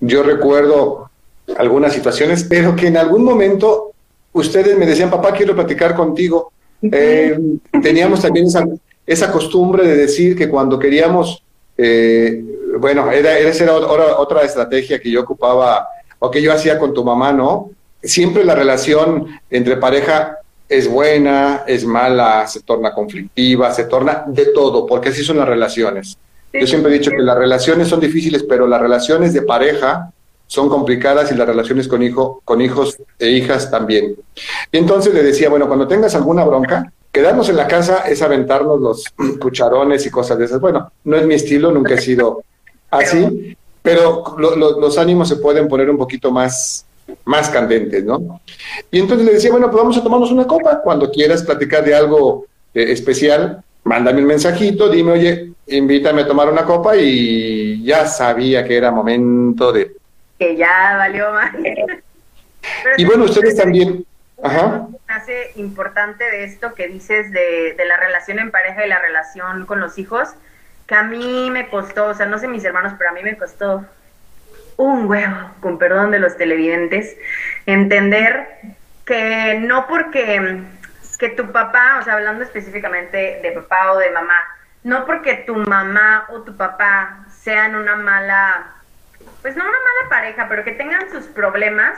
Yo recuerdo algunas situaciones, pero que en algún momento ustedes me decían, papá, quiero platicar contigo. Eh, teníamos también esa, esa, costumbre de decir que cuando queríamos eh, bueno, era, esa era otra, otra estrategia que yo ocupaba o que yo hacía con tu mamá, ¿no? Siempre la relación entre pareja es buena, es mala, se torna conflictiva, se torna de todo, porque así son las relaciones. Yo siempre he dicho que las relaciones son difíciles, pero las relaciones de pareja son complicadas y las relaciones con, hijo, con hijos e hijas también. Y entonces le decía, bueno, cuando tengas alguna bronca, quedarnos en la casa es aventarnos los <clears throat> cucharones y cosas de esas. Bueno, no es mi estilo, nunca he sido <laughs> así, pero los ánimos se pueden poner un poquito más, más candentes, ¿no? Y entonces le decía, bueno, pues vamos a tomarnos una copa. Cuando quieras platicar de algo eh, especial, mándame un mensajito, dime, oye, invítame a tomar una copa y ya sabía que era momento de... Que ya valió más. y bueno, ustedes también... Ajá. Hace importante de esto que dices de, de la relación en pareja y la relación con los hijos, que a mí me costó, o sea, no sé mis hermanos, pero a mí me costó un huevo, con perdón de los televidentes, entender que no porque que tu papá, o sea, hablando específicamente de papá o de mamá, no porque tu mamá o tu papá sean una mala, pues no una mala pareja, pero que tengan sus problemas,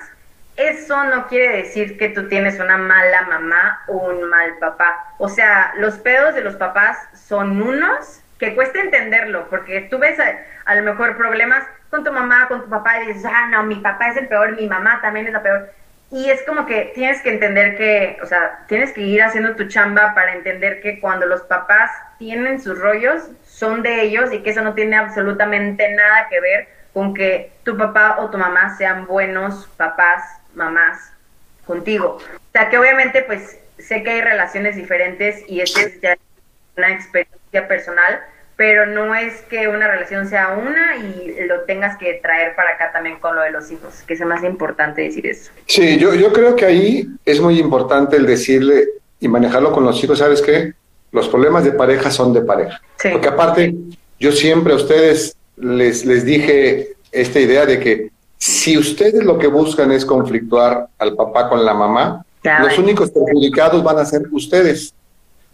eso no quiere decir que tú tienes una mala mamá o un mal papá. O sea, los pedos de los papás son unos que cuesta entenderlo, porque tú ves a, lo mejor problemas con tu mamá, con tu papá, y dices, ah, no, mi papá es el peor, mi mamá también es la peor. Y es como que tienes que entender que, o sea, tienes que ir haciendo tu chamba para entender que cuando los papás tienen sus rollos, son de ellos y que eso no tiene absolutamente nada que ver con que tu papá o tu mamá sean buenos papás, mamás contigo. O sea, que obviamente pues sé que hay relaciones diferentes y eso es ya una experiencia personal, pero no es que una relación sea una y lo tengas que traer para acá también con lo de los hijos, que es más importante decir eso. Sí, yo, yo creo que ahí es muy importante el decirle y manejarlo con los hijos, ¿sabes qué? Los problemas de pareja son de pareja. Porque aparte, yo siempre a ustedes les, les dije esta idea de que si ustedes lo que buscan es conflictuar al papá con la mamá, los únicos perjudicados van a ser ustedes.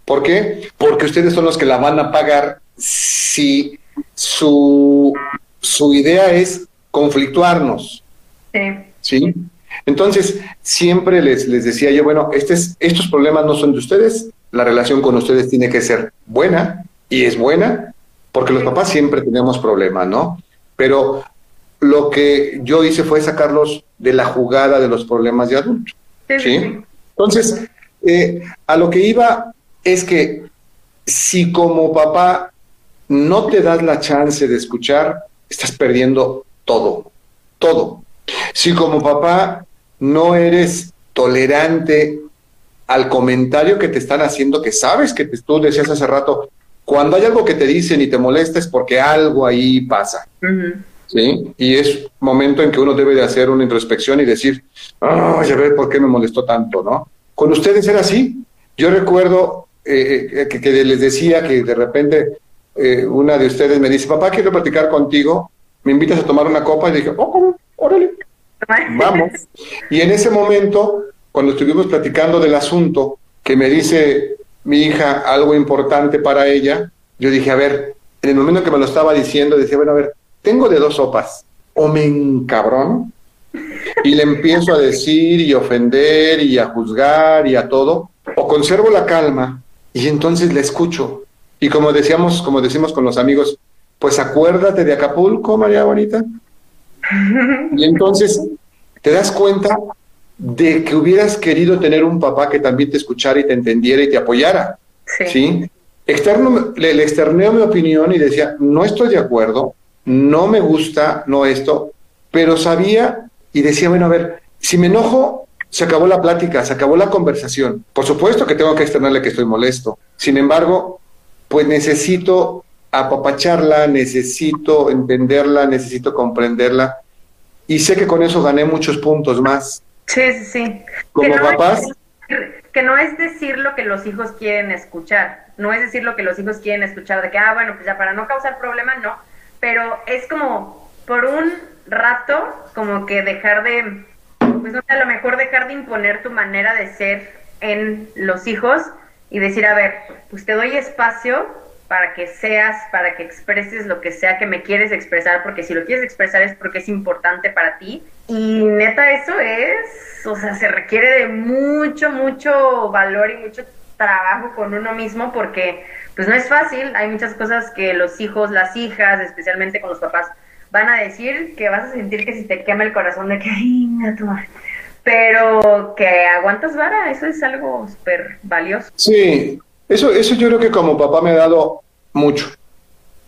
¿Por qué? Porque ustedes son los que la van a pagar si su, su idea es conflictuarnos. Sí. ¿Sí? Entonces, siempre les, les decía yo, bueno, este es, estos problemas no son de ustedes, la relación con ustedes tiene que ser buena, y es buena, porque los papás siempre tenemos problemas, ¿no? Pero lo que yo hice fue sacarlos de la jugada de los problemas de adultos. ¿sí? Entonces, eh, a lo que iba es que si como papá no te das la chance de escuchar, estás perdiendo todo, todo. Si como papá no eres tolerante al comentario que te están haciendo, que sabes que tú decías hace rato, cuando hay algo que te dicen y te molesta es porque algo ahí pasa. ¿Sí? Y es momento en que uno debe de hacer una introspección y decir, ay, a ver por qué me molestó tanto, ¿no? Con ustedes era así. Yo recuerdo eh, eh, que, les decía que de repente eh, una de ustedes me dice, papá, quiero platicar contigo, me invitas a tomar una copa y dije, oh, órale, <laughs> vamos. Y en ese momento, cuando estuvimos platicando del asunto, que me dice mi hija algo importante para ella, yo dije, a ver, en el momento que me lo estaba diciendo, decía, bueno, a ver, tengo de dos sopas, o me encabrón y le empiezo a decir y ofender y a juzgar y a todo, o conservo la calma y entonces le escucho. Y como decíamos, como decimos con los amigos, pues acuérdate de Acapulco, María Bonita. Y entonces te das cuenta de que hubieras querido tener un papá que también te escuchara y te entendiera y te apoyara. Sí. Externo, le, le externeo mi opinión y decía, no estoy de acuerdo, no me gusta, no esto, pero sabía y decía, bueno, a ver, si me enojo, se acabó la plática, se acabó la conversación. Por supuesto que tengo que externarle que estoy molesto. Sin embargo, pues necesito apapacharla, necesito entenderla, necesito comprenderla. Y sé que con eso gané muchos puntos más. Sí, sí, sí. Como papás. que no es decir lo que los hijos quieren escuchar. No es decir lo que los hijos quieren escuchar, de que, ah, bueno, pues ya para no causar problema, no pero es como por un rato como que dejar de, pues a lo mejor dejar de imponer tu manera de ser en los hijos y decir, a ver, pues te doy espacio para que seas, para que expreses lo que sea que me quieres expresar, porque si lo quieres expresar es porque es importante para ti. Y neta, eso es, o sea, se requiere de mucho, mucho valor y mucho trabajo con uno mismo porque pues no es fácil, hay muchas cosas que los hijos, las hijas, especialmente con los papás, van a decir que vas a sentir que si te quema el corazón de que, ay, tu Pero que aguantas vara, eso es algo súper valioso. Sí, eso, eso yo creo que como papá me ha dado mucho.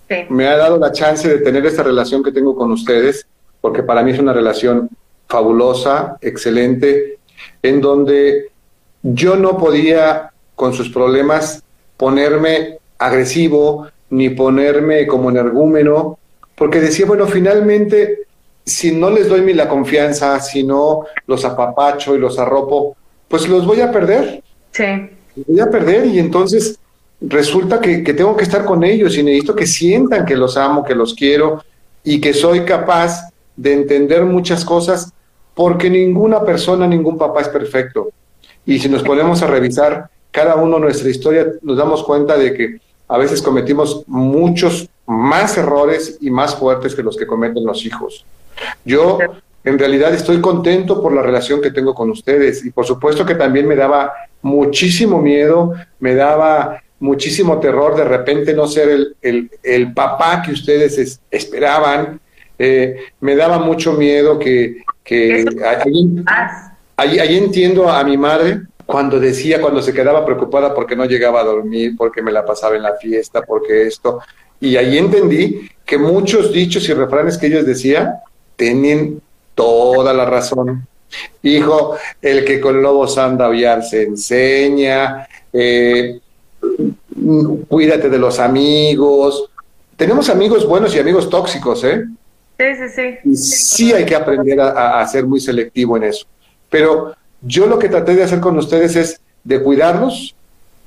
Sí. Me ha dado la chance de tener esta relación que tengo con ustedes, porque para mí es una relación fabulosa, excelente, en donde yo no podía con sus problemas ponerme agresivo ni ponerme como energúmeno, porque decía, bueno, finalmente, si no les doy mi la confianza, si no los apapacho y los arropo, pues los voy a perder. Sí. Los voy a perder y entonces resulta que, que tengo que estar con ellos y necesito que sientan que los amo, que los quiero y que soy capaz de entender muchas cosas porque ninguna persona, ningún papá es perfecto. Y si nos ponemos a revisar cada uno nuestra historia, nos damos cuenta de que a veces cometimos muchos más errores y más fuertes que los que cometen los hijos. Yo en realidad estoy contento por la relación que tengo con ustedes y por supuesto que también me daba muchísimo miedo, me daba muchísimo terror de repente no ser el, el, papá que ustedes esperaban, eh, me daba mucho miedo que, que ahí, ahí entiendo a mi madre cuando decía, cuando se quedaba preocupada porque no llegaba a dormir, porque me la pasaba en la fiesta, porque esto. Y ahí entendí que muchos dichos y refranes que ellos decían tenían toda la razón. Hijo, el que con lobos anda a se enseña, eh, cuídate de los amigos. Tenemos amigos buenos y amigos tóxicos, ¿eh? Sí, sí, sí. sí hay que aprender a, ser muy selectivo en eso. Pero yo lo que traté de hacer con ustedes es de cuidarlos,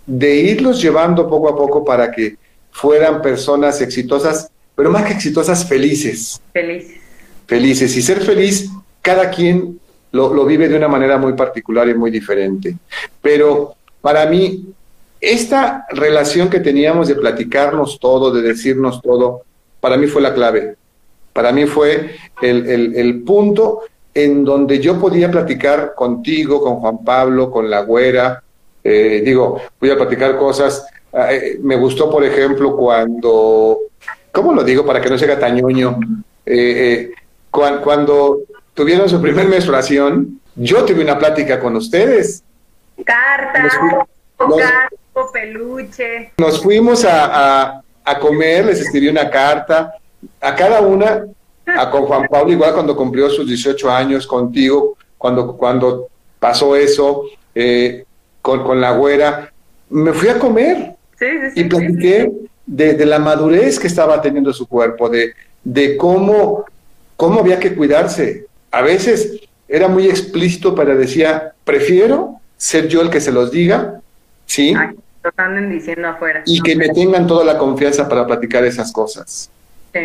de irlos llevando poco a poco para que fueran personas exitosas, pero más que exitosas, felices. Felices. Felices. Y ser feliz, cada quien lo, lo vive de una manera muy particular y muy diferente. Pero para mí, esta relación que teníamos de platicarnos todo, de decirnos todo, para mí fue la clave. Para mí fue el, punto en donde yo podía platicar contigo, con Juan Pablo, con la güera. Eh, digo, voy a platicar cosas. Eh, me gustó, por ejemplo, cuando, ¿cómo lo digo para que no sea tañoño? Eh, cuando tuvieron su primer menstruación, yo tuve una plática con ustedes. Carta, peluche. Nos fuimos a, comer, les escribí una carta a cada una, a con Juan Pablo igual cuando cumplió sus 18 años contigo, cuando, cuando pasó eso, eh, con, la güera, me fui a comer y platiqué de, la madurez que estaba teniendo su cuerpo, de, de cómo, cómo había que cuidarse. A veces era muy explícito, pero decía, prefiero ser yo el que se los diga, ¿sí? diciendo afuera. Y que me tengan toda la confianza para platicar esas cosas.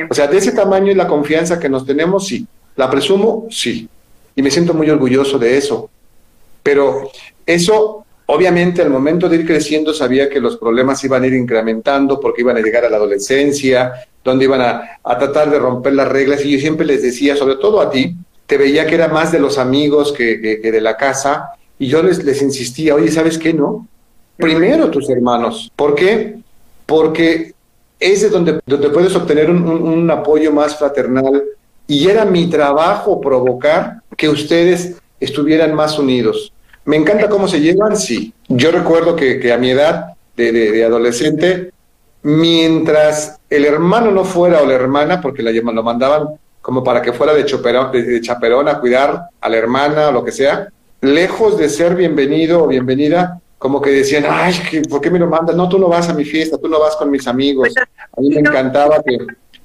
O sea, de ese tamaño y la confianza que nos tenemos, sí. La presumo, sí. Y me siento muy orgulloso de eso. Pero eso, obviamente, al momento de ir creciendo, sabía que los problemas iban a ir incrementando porque iban a llegar a la adolescencia, donde iban a, tratar de romper las reglas. Y yo siempre les decía, sobre todo a ti, te veía que era más de los amigos que, de la casa. Y yo les, les insistía, oye, ¿sabes qué? No, primero tus hermanos. ¿Por qué? Porque es de donde, donde puedes obtener un, apoyo más fraternal y era mi trabajo provocar que ustedes estuvieran más unidos. Me encanta cómo se llevan, sí. Yo recuerdo que, a mi edad de, adolescente, mientras el hermano no fuera o la hermana, porque la, lo mandaban como para que fuera de, de, de chaperón a cuidar a la hermana o lo que sea, lejos de ser bienvenido o bienvenida, como que decían, ay, ¿por qué me lo mandas? No, tú no vas a mi fiesta, tú no vas con mis amigos. Pues, a mí me encantaba que...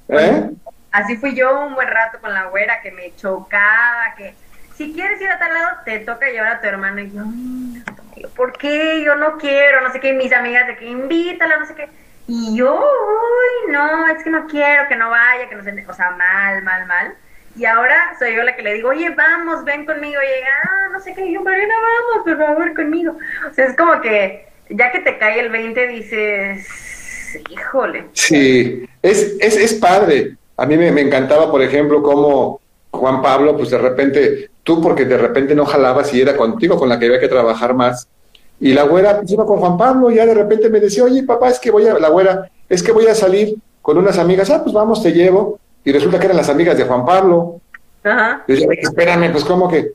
¿eh? Así fui yo un buen rato con la güera, que me chocaba, que si quieres ir a tal lado, te toca llevar a tu hermano. Y yo, ¿por qué? Yo no quiero, no sé qué. Mis amigas de que invítala, no sé qué. Y yo, uy, no, es que no quiero que no vaya, que no se... O sea, mal, mal, mal. Y ahora soy yo la que le digo, oye, vamos, ven conmigo. Y llega, ah, no sé qué. Yo, Mariana, vamos, por favor, conmigo. O sea, es como que ya que te cae el 20, dices, híjole. Sí, es, es, es padre. A mí me, encantaba, por ejemplo, como Juan Pablo, pues de repente, tú porque de repente no jalabas y era contigo con la que había que trabajar más. Y la güera pues, iba con Juan Pablo y ya de repente me decía, oye, papá, es que voy a, la güera, es que voy a salir con unas amigas. Ah, pues vamos, te llevo y resulta que eran las amigas de Juan Pablo. Ajá. Y yo dije, espérame, pues como que,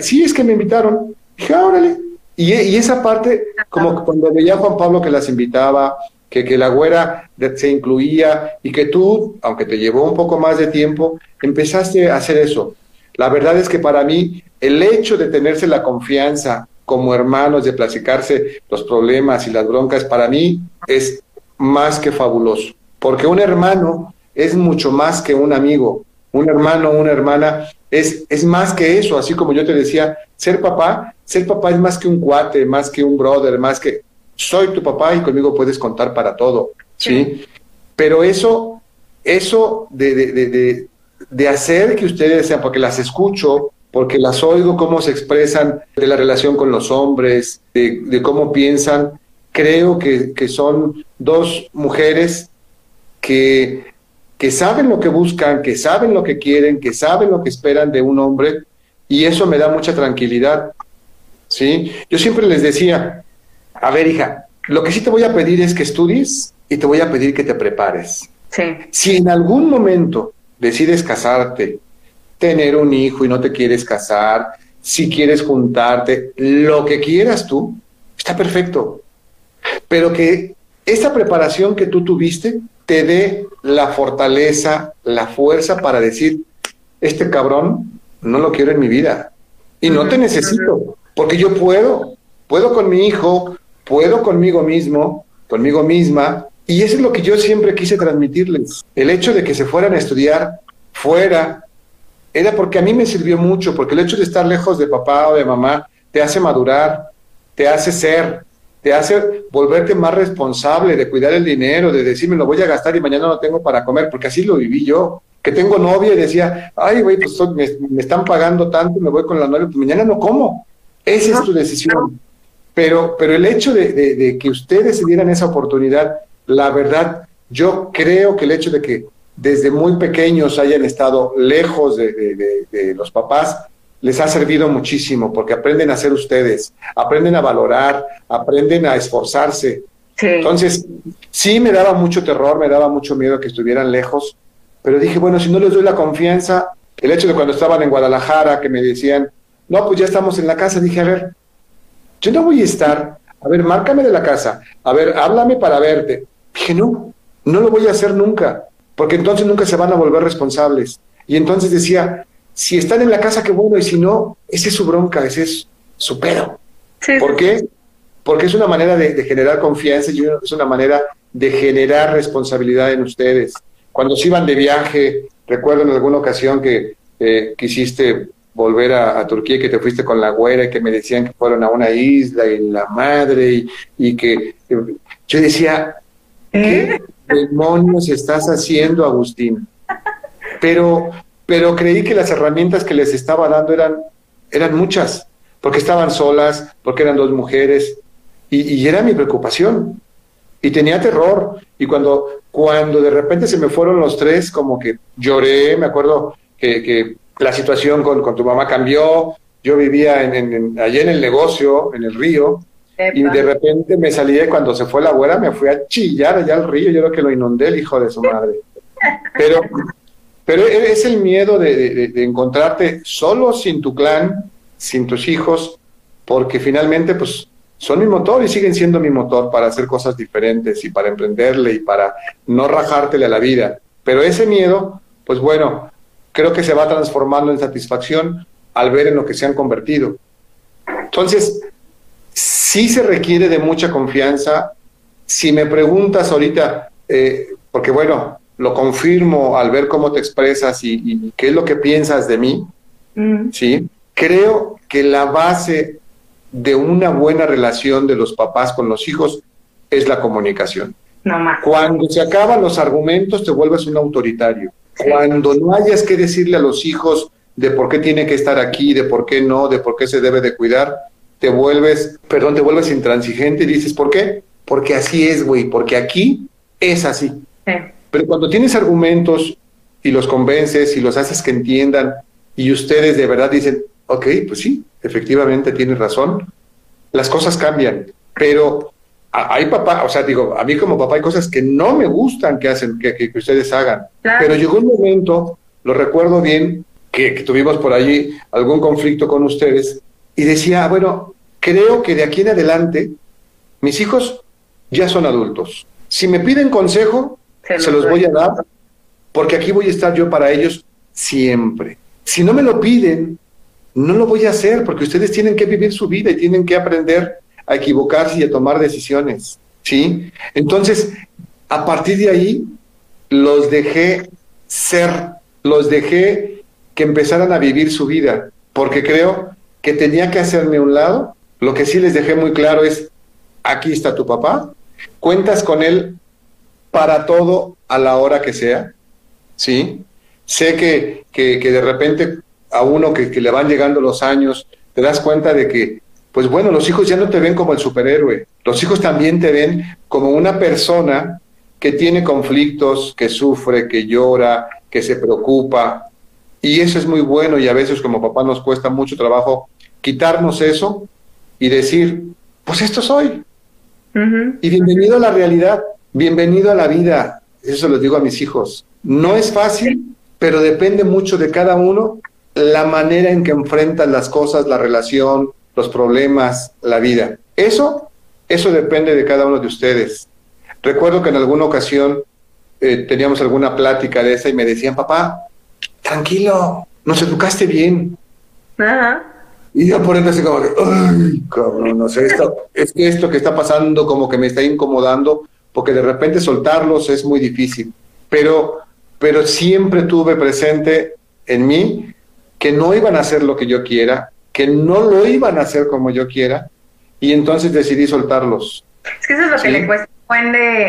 sí, es que me invitaron. dije, ah, órale. Y, y, esa parte, como cuando veía a Juan Pablo que las invitaba, que, que la güera se incluía y que tú, aunque te llevó un poco más de tiempo, empezaste a hacer eso. La verdad es que para mí el hecho de tenerse la confianza como hermanos, de platicarse los problemas y las broncas, para mí es más que fabuloso. Porque un hermano es mucho más que un amigo, un hermano, una hermana, es, es más que eso, así como yo te decía, ser papá, ser papá es más que un cuate, más que un brother, más que soy tu papá y conmigo puedes contar para todo, ¿sí? Pero eso, eso de, de, de, hacer que ustedes sean, porque las escucho, porque las oigo cómo se expresan de la relación con los hombres, de, cómo piensan, creo que, que son dos mujeres que que saben lo que buscan, que saben lo que quieren, que saben lo que esperan de un hombre, y eso me da mucha tranquilidad. ¿sí? Yo siempre les decía, a ver, hija, lo que sí te voy a pedir es que estudies y te voy a pedir que te prepares. Si en algún momento decides casarte, tener un hijo y no te quieres casar, si quieres juntarte, lo que quieras tú, está perfecto. Pero que esa preparación que tú tuviste te dé la fortaleza, la fuerza para decir, este cabrón no lo quiero en mi vida y no te necesito, porque yo puedo, puedo con mi hijo, puedo conmigo mismo, conmigo misma, y eso es lo que yo siempre quise transmitirles. El hecho de que se fueran a estudiar fuera era porque a mí me sirvió mucho, porque el hecho de estar lejos de papá o de mamá te hace madurar, te hace ser, te hace volverte más responsable de cuidar el dinero, de decirme lo voy a gastar y mañana no tengo para comer, porque así lo viví yo. Que tengo novia y decía, ay, güey, pues me, están pagando tanto, me voy con la novia, pues mañana no como. Esa es tu decisión. Pero, pero el hecho de, que ustedes se dieran esa oportunidad, la verdad, yo creo que el hecho de que desde muy pequeños hayan estado lejos de, de los papás, les ha servido muchísimo porque aprenden a ser ustedes, aprenden a valorar, aprenden a esforzarse. Entonces, sí me daba mucho terror, me daba mucho miedo que estuvieran lejos, pero dije, bueno, si no les doy la confianza, el hecho de cuando estaban en Guadalajara, que me decían, no, pues ya estamos en la casa, dije, a ver, yo no voy a estar, a ver, márcame de la casa, a ver, háblame para verte. Dije, no, no lo voy a hacer nunca, porque entonces nunca se van a volver responsables. Y entonces decía, si están en la casa, qué bueno, y si no, ese es su bronca, ese es su pedo. ¿Por qué? Porque es una manera de, generar confianza y es una manera de generar responsabilidad en ustedes. Cuando se iban de viaje, recuerdo en alguna ocasión que eh, quisiste volver a, Turquía y que te fuiste con la güera y que me decían que fueron a una isla y la madre y, que yo decía, ¿qué ¿Eh? demonios estás haciendo, Agustín? Pero pero creí que las herramientas que les estaba dando eran, eran muchas, porque estaban solas, porque eran dos mujeres, y, era mi preocupación. Y tenía terror, y cuando, cuando de repente se me fueron los tres, como que lloré, me acuerdo que, la situación con, tu mamá cambió, yo vivía en, allá en el negocio, en el río, y de repente me salí cuando se fue la abuela, me fui a chillar allá al río, yo creo que lo inundé el hijo de su madre. Pero pero e-, es el miedo de, encontrarte solo sin tu clan, sin tus hijos, porque finalmente pues son mi motor y siguen siendo mi motor para hacer cosas diferentes y para emprenderle y para no rajártele a la vida. Pero ese miedo, pues bueno, creo que se va transformando en satisfacción al ver en lo que se han convertido. Entonces, sí se requiere de mucha confianza. Si me preguntas ahorita, eh, porque bueno, lo confirmo al ver cómo te expresas y, qué es lo que piensas de mí, mm. ¿sí? Creo que la base de una buena relación de los papás con los hijos es la comunicación. Cuando se acaban los argumentos, te vuelves un autoritario. Cuando no hayas que decirle a los hijos de por qué tiene que estar aquí, de por qué no, de por qué se debe de cuidar, te vuelves, perdón, te vuelves intransigente y dices, ¿por qué? Porque así es, güey, porque aquí es así. Sí. Pero cuando tienes argumentos y los convences y los haces que entiendan y ustedes de verdad dicen, ok, pues sí, efectivamente tienes razón, las cosas cambian. Pero hay papá, o sea, digo, a mí como papá hay cosas que no me gustan que hacen, que, que, ustedes hagan. Pero llegó un momento, lo recuerdo bien, que, que, tuvimos por allí algún conflicto con ustedes y decía, bueno, creo que de aquí en adelante mis hijos ya son adultos. Si me piden consejo, se los, voy a dar porque aquí voy a estar yo para ellos siempre. Si no me lo piden, no lo voy a hacer porque ustedes tienen que vivir su vida y tienen que aprender a equivocarse y a tomar decisiones. ¿Sí? Entonces, a partir de ahí, los dejé ser, los dejé que empezaran a vivir su vida, porque creo que tenía que hacerme un lado. Lo que sí les dejé muy claro es, aquí está tu papá, cuentas con él para todo a la hora que sea, ¿sí? Sé que, que, de repente a uno que, que, le van llegando los años, te das cuenta de que, pues bueno, los hijos ya no te ven como el superhéroe, los hijos también te ven como una persona que tiene conflictos, que sufre, que llora, que se preocupa. Y eso es muy bueno y a veces como papá nos cuesta mucho trabajo quitarnos eso y decir, pues esto soy. Y bienvenido a la realidad. Bienvenido a la vida, eso lo digo a mis hijos. No es fácil, pero depende mucho de cada uno la manera en que enfrentan las cosas, la relación, los problemas, la vida. Eso, eso depende de cada uno de ustedes. Recuerdo que en alguna ocasión eh, teníamos alguna plática de esa y me decían, papá, tranquilo, nos educaste bien. Ajá. Y yo por dentro así como que, ay, cabrón, no sé, esto, es que esto que está pasando como que me está incomodando, porque de repente soltarlos es muy difícil. Pero, pero siempre tuve presente en mí que no iban a hacer lo que yo quiera, que no lo iban a hacer como yo quiera, y entonces decidí soltarlos. Es que eso es lo que le cuesta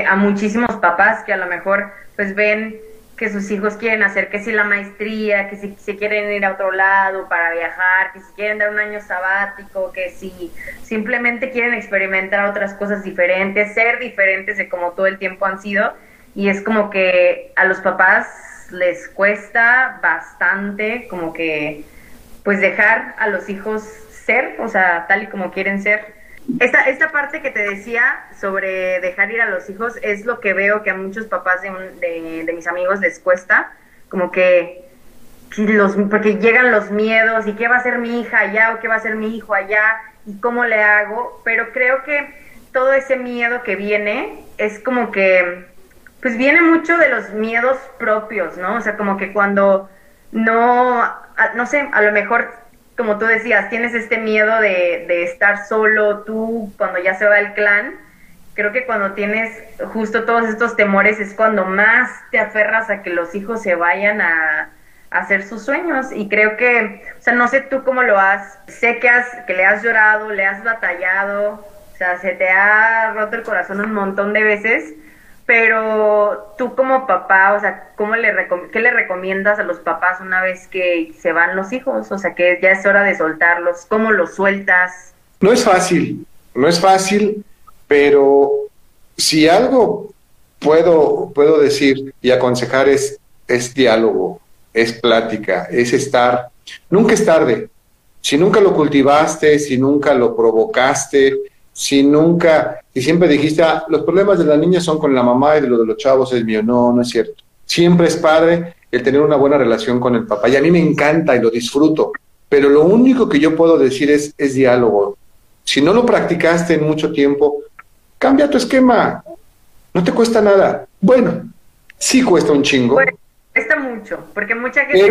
a muchísimos papás que a lo mejor pues ven que sus hijos quieren hacer que si la maestría, que si se quieren ir a otro lado para viajar, que si quieren dar un año sabático, que si simplemente quieren experimentar otras cosas diferentes, ser diferentes de como todo el tiempo han sido. Y es como que a los papás les cuesta bastante como que pues dejar a los hijos ser, o sea, tal y como quieren ser. Esta, esta parte que te decía sobre dejar ir a los hijos es lo que veo que a muchos papás de, de, mis amigos les cuesta, como que los, porque llegan los miedos y qué va a ser mi hija allá o qué va a ser mi hijo allá y cómo le hago, pero creo que todo ese miedo que viene es como que, pues viene mucho de los miedos propios, ¿no? O sea, como que cuando no, no sé, a lo mejor como tú decías, tienes este miedo de, estar solo tú cuando ya se va el clan. Creo que cuando tienes justo todos estos temores es cuando más te aferras a que los hijos se vayan a, hacer sus sueños. Y creo que, o sea, no sé tú cómo lo has, sé que, has, que le has llorado, le has batallado, o sea, se te ha roto el corazón un montón de veces, pero tú como papá, o sea, ¿cómo le ¿qué le recomiendas a los papás una vez que se van los hijos? O sea, que ya es hora de soltarlos. ¿Cómo los sueltas? No es fácil, no es fácil, pero si algo puedo, puedo decir y aconsejar es, es diálogo, es plática, es estar. Nunca es tarde. Si nunca lo cultivaste, si nunca lo provocaste, si nunca, si siempre dijiste, ah, los problemas de la niña son con la mamá y de lo de los chavos es mío. No, no es cierto. Siempre es padre el tener una buena relación con el papá. Y a mí me encanta y lo disfruto. Pero lo único que yo puedo decir es, es diálogo. Si no lo practicaste en mucho tiempo, cambia tu esquema. No te cuesta nada. Bueno, sí cuesta un chingo. cuesta mucho, porque mucha gente,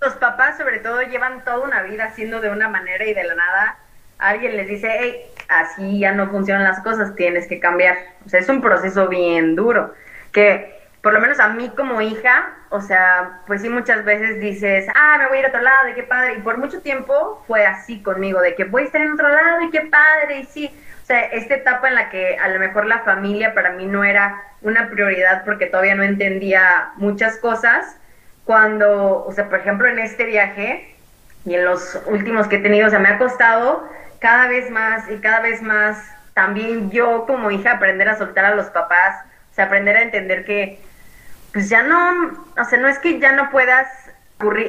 los papás sobre todo llevan toda una vida haciendo de una manera y de la nada alguien les dice, hey, así ya no funcionan las cosas, tienes que cambiar. O sea, es un proceso bien duro, que por lo menos a mí como hija, o sea, pues sí muchas veces dices, ah, me voy a ir a otro lado, y qué padre, y por mucho tiempo fue así conmigo, de que voy a estar en otro lado, y qué padre, y sí, o sea, esta etapa en la que a lo mejor la familia para mí no era una prioridad porque todavía no entendía muchas cosas, cuando, o sea, por ejemplo, en este viaje y en los últimos que he tenido, o sea, me ha costado cada vez más y cada vez más también yo como hija aprender a soltar a los papás, o sea, aprender a entender que pues ya no, o sea, no es que ya no puedas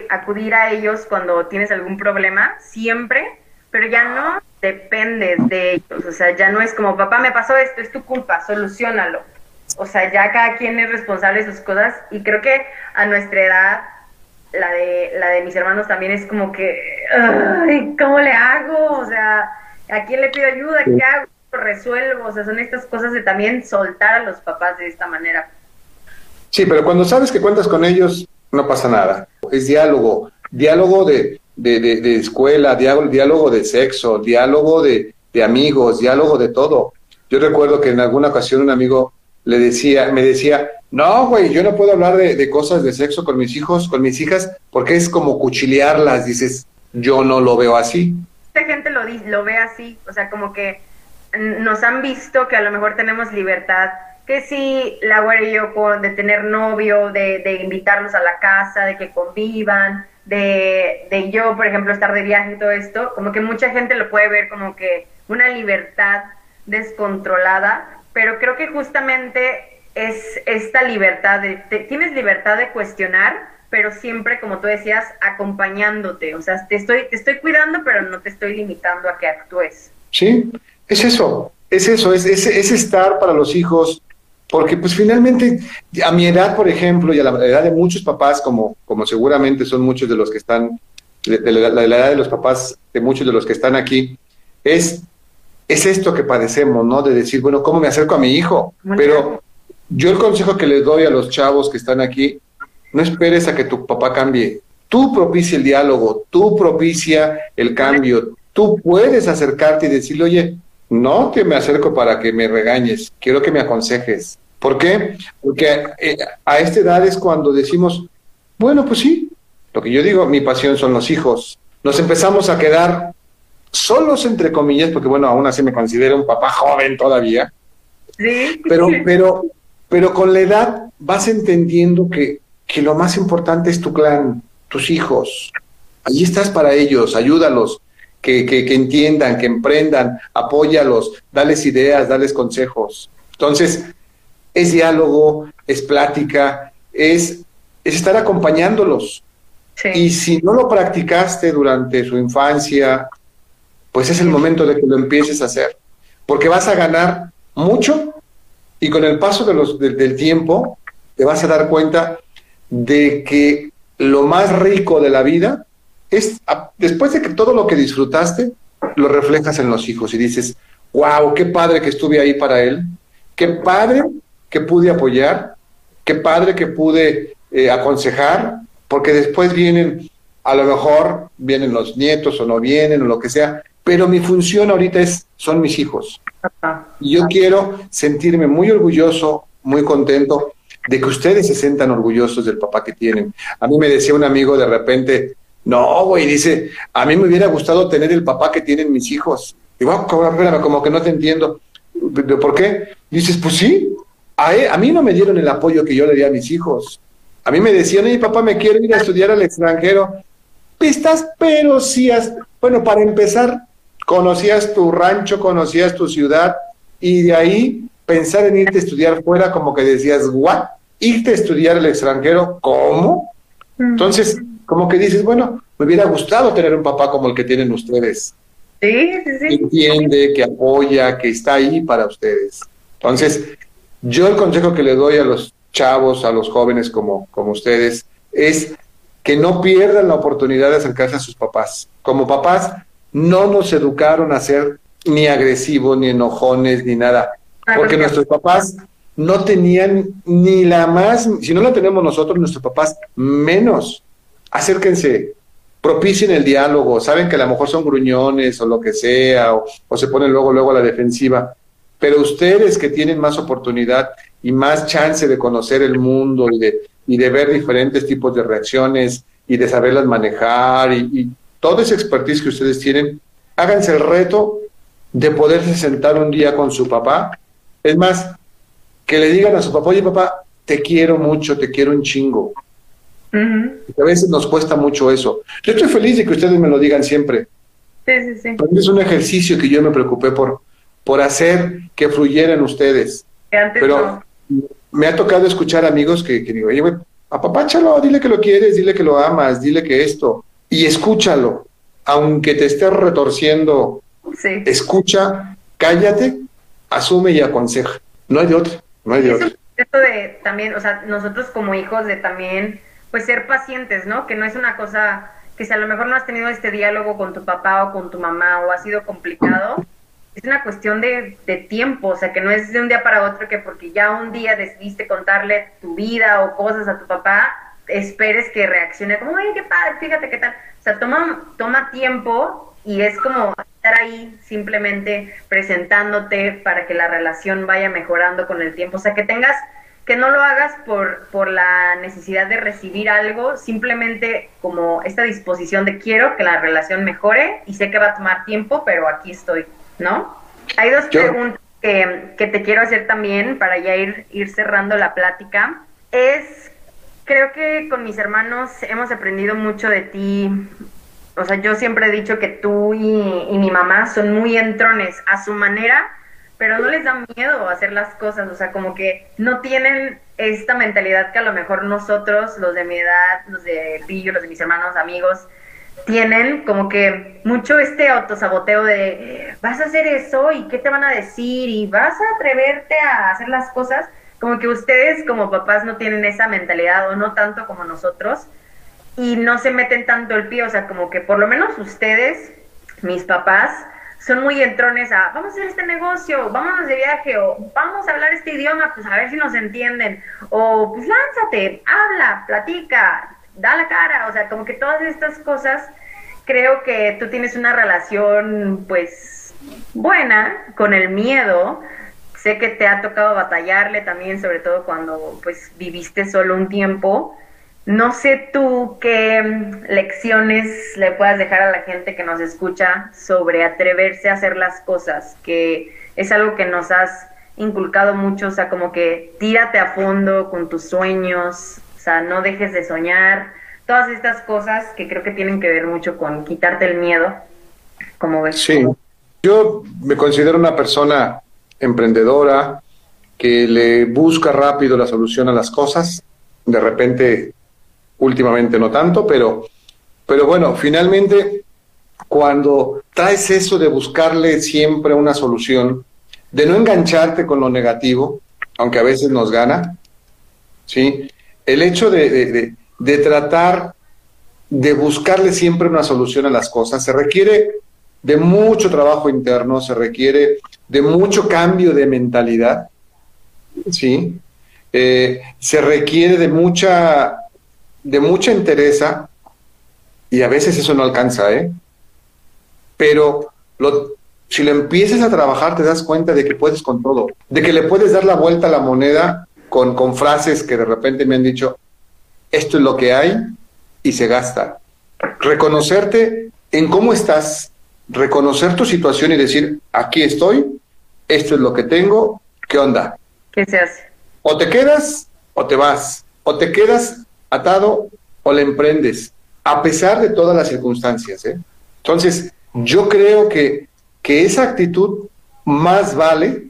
acudir a ellos cuando tienes algún problema, siempre, pero ya no depende de ellos, o sea, ya no es como, papá, me pasó esto, es tu culpa, solucionalo. O sea, ya cada quien es responsable de sus cosas y creo que a nuestra edad la de, la de mis hermanos también es como que, ay, ¿cómo le hago? O sea, ¿a quién le pido ayuda? ¿Qué hago? resuelvo? O sea, son estas cosas de también soltar a los papás de esta manera. Sí, pero cuando sabes que cuentas con ellos, no pasa nada. Es diálogo, diálogo de, de, de, escuela, diálogo, diálogo de sexo, diálogo de, de amigos, diálogo de todo. Yo recuerdo que en alguna ocasión un amigo le decía, me decía, no, güey, yo no puedo hablar de, cosas de sexo con mis hijos, con mis hijas, porque es como cuchilearlas, dices, yo no lo veo así. Mucha gente lo, lo ve así, o sea, como que nos han visto que a lo mejor tenemos libertad, que si la güera y yo de tener novio, de, de invitarlos a la casa, de que convivan, de, de yo, por ejemplo, estar de viaje y todo esto, como que mucha gente lo puede ver como que una libertad descontrolada, pero creo que justamente es esta libertad de, tienes libertad de cuestionar, pero siempre, como tú decías, acompañándote. O sea, te estoy, te estoy cuidando, pero no te estoy limitando a que actúes. Sí, es eso, es eso, es, es, estar para los hijos, porque pues finalmente, a mi edad, por ejemplo, y a la edad de muchos papás, como, como seguramente son muchos de los que están, la, edad de los papás, de muchos de los que están aquí, es, es esto que padecemos, ¿no? De decir, bueno, ¿cómo me acerco a mi hijo? Pero yo el consejo que les doy a los chavos que están aquí, no esperes a que tu papá cambie. Tú propicia el diálogo, tú propicia el cambio. Tú puedes acercarte y decirle, oye, no te me acerco para que me regañes, quiero que me aconsejes. ¿Por qué? Porque eh, a esta edad es cuando decimos, bueno, pues sí, lo que yo digo, mi pasión son los hijos. Nos empezamos a quedar solos, entre comillas, porque bueno, aún así me considero un papá joven todavía. Sí. Pero, <laughs> pero, pero con la edad vas entendiendo que, que lo más importante es tu clan, tus hijos. Allí estás para ellos, ayúdalos, que, que, que entiendan, que emprendan, apóyalos, dales ideas, dales consejos. Entonces, es diálogo, es plática, es, es estar acompañándolos. Y si no lo practicaste durante su infancia, pues es el momento de que lo empieces a hacer, porque vas a ganar mucho y con el paso del tiempo te vas a dar cuenta de que lo más rico de la vida es, después de que todo lo que disfrutaste, lo reflejas en los hijos y dices, wow, qué padre que estuve ahí para él, qué padre que pude apoyar, qué padre que pude eh, aconsejar, porque después vienen, a lo mejor vienen los nietos o no vienen o lo que sea, pero mi función ahorita es, son mis hijos. Y yo quiero sentirme muy orgulloso, muy contento de que ustedes se sientan orgullosos del papá que tienen. A mí me decía un amigo de repente, no, güey, dice, a mí me hubiera gustado tener el papá que tienen mis hijos. Digo, oh, espérame, como que no te entiendo. ¿Por qué? Dices, pues sí, a, mí no me dieron el apoyo que yo le di a mis hijos. A mí me decían, mi papá, me quiero ir a estudiar al extranjero. Pistas, pero sí, bueno, para empezar, conocías tu rancho, conocías tu ciudad y de ahí pensar en irte a estudiar fuera como que decías, ¿what? Irte a estudiar al extranjero, ¿cómo? Entonces, como que dices, bueno, me hubiera gustado tener un papá como el que tienen ustedes. Sí, sí, sí. Que entiende, que apoya, que está ahí para ustedes. Entonces, yo el consejo que le doy a los chavos, a los jóvenes como, como ustedes, es que no pierdan la oportunidad de acercarse a sus papás. Como papás, no nos educaron a ser ni agresivos, ni enojones, ni nada. Porque nuestros papás no tenían ni la más, si no la tenemos nosotros, nuestros papás menos. Acérquense, propicien el diálogo, saben que a lo mejor son gruñones o lo que sea, o, o se ponen luego, luego a la defensiva. Pero ustedes que tienen más oportunidad y más chance de conocer el mundo y de, y de ver diferentes tipos de reacciones y de saberlas manejar y, y toda esa expertise que ustedes tienen, háganse el reto de poderse sentar un día con su papá. Es más, que le digan a su papá, oye papá, te quiero mucho, te quiero un chingo. A veces nos cuesta mucho eso. Yo estoy feliz de que ustedes me lo digan siempre. Sí, sí, sí. Es un ejercicio que yo me preocupé por, por hacer que fluyeran ustedes. Pero me ha tocado escuchar amigos que, que digo, oye, apapáchalo, dile que lo quieres, dile que lo amas, dile que esto, y escúchalo, aunque te estés retorciendo, sí. escucha, cállate, asume y aconseja. No hay de otra, no hay de otra. Esto de también, o sea, nosotros como hijos de también, pues ser pacientes, ¿no? Que no es una cosa que si a lo mejor no has tenido este diálogo con tu papá o con tu mamá o ha sido complicado, es una cuestión de, de, tiempo, o sea, que no es de un día para otro que porque ya un día decidiste contarle tu vida o cosas a tu papá, esperes que reaccione como, ay, qué padre, fíjate qué tal. O sea, toma, toma tiempo y es como estar ahí simplemente presentándote para que la relación vaya mejorando con el tiempo. O sea, que tengas, que no lo hagas por, por la necesidad de recibir algo, simplemente como esta disposición de quiero que la relación mejore y sé que va a tomar tiempo, pero aquí estoy. ¿no? Hay dos preguntas que, que, te quiero hacer también para ya ir, ir cerrando la plática. Es, con mis hermanos hemos aprendido mucho de ti. O sea, yo siempre he dicho que tú y, mi mamá son muy entrones a su manera, pero no les da miedo hacer las cosas. O sea, como que no tienen esta mentalidad que a lo mejor nosotros, los de mi edad, los de Pillo, los de mis hermanos, amigos, tienen como que mucho este autosaboteo de vas a hacer eso y qué te van a decir y vas a atreverte a hacer las cosas, como que ustedes como papás no tienen esa mentalidad o no tanto como nosotros y no se meten tanto el pie, o sea, como que por lo menos ustedes, mis papás, son muy entrones a, vamos a hacer este negocio, vámonos de viaje, o vamos a hablar este idioma, pues a ver si nos entienden, o pues lánzate, habla, platica, da la cara, o sea, como que todas estas cosas, creo que tú tienes una relación, pues, buena con el miedo, sé que te ha tocado batallarle también, sobre todo cuando, pues, viviste solo un tiempo, no sé tú qué lecciones le puedas dejar a la gente que nos escucha sobre atreverse a hacer las cosas, que es algo que nos has inculcado mucho, o sea, como que tírate a fondo con tus sueños, o sea, no dejes de soñar, todas estas cosas que creo que tienen que ver mucho con quitarte el miedo, como ves. Sí, yo me considero una persona emprendedora que le busca rápido la solución a las cosas, de repente últimamente no tanto, pero, pero bueno, finalmente cuando traes eso de buscarle siempre una solución, de no engancharte con lo negativo, aunque a veces nos gana, ¿sí? El hecho de, de tratar de buscarle siempre una solución a las cosas se requiere de mucho trabajo interno, se requiere de mucho cambio de mentalidad, ¿sí? Eh, se requiere de mucha de mucha entereza, y a veces eso no alcanza, ¿eh? Pero si lo empiezas a trabajar te das cuenta de que puedes con todo, de que le puedes dar la vuelta a la moneda con, con frases que de repente me han dicho, esto es lo que hay y se gasta. Reconocerte en cómo estás, reconocer tu situación y decir, aquí estoy, esto es lo que tengo, ¿qué onda? ¿Qué se hace? O te quedas o te vas, o te quedas atado o le emprendes, a pesar de todas las circunstancias. ¿eh? Entonces, yo creo que, que esa actitud más vale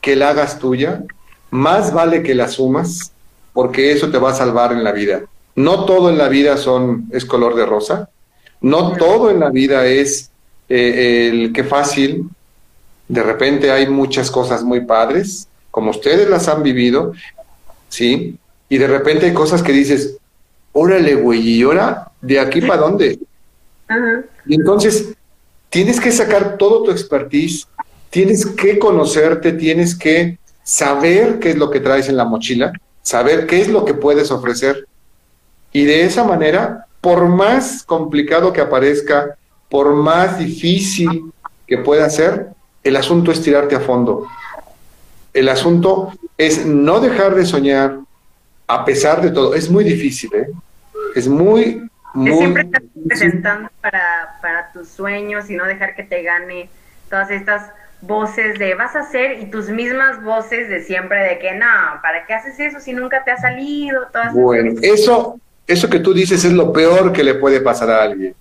que la hagas tuya, más vale que la sumas, porque eso te va a salvar en la vida. No todo en la vida son, es color de rosa, no todo en la vida es eh, el que fácil, de repente hay muchas cosas muy padres, como ustedes las han vivido, ¿sí? y de repente hay cosas que dices, órale, güey, ¿y ahora de aquí para dónde? Y entonces tienes que sacar todo tu expertise, tienes que conocerte, tienes que saber qué es lo que traes en la mochila, saber qué es lo que puedes ofrecer. Y de esa manera, por más complicado que aparezca, por más difícil que pueda ser, el asunto es tirarte a fondo. El asunto es no dejar de soñar, a pesar de todo, es muy difícil, ¿eh? Es muy, muy... siempre estás presentando para, para tus sueños y no dejar que te gane todas estas voces de vas a hacer y tus mismas voces de siempre de que no, ¿para qué haces eso si nunca te ha salido? Todas bueno, eso, eso que tú dices es lo peor que le puede pasar a alguien.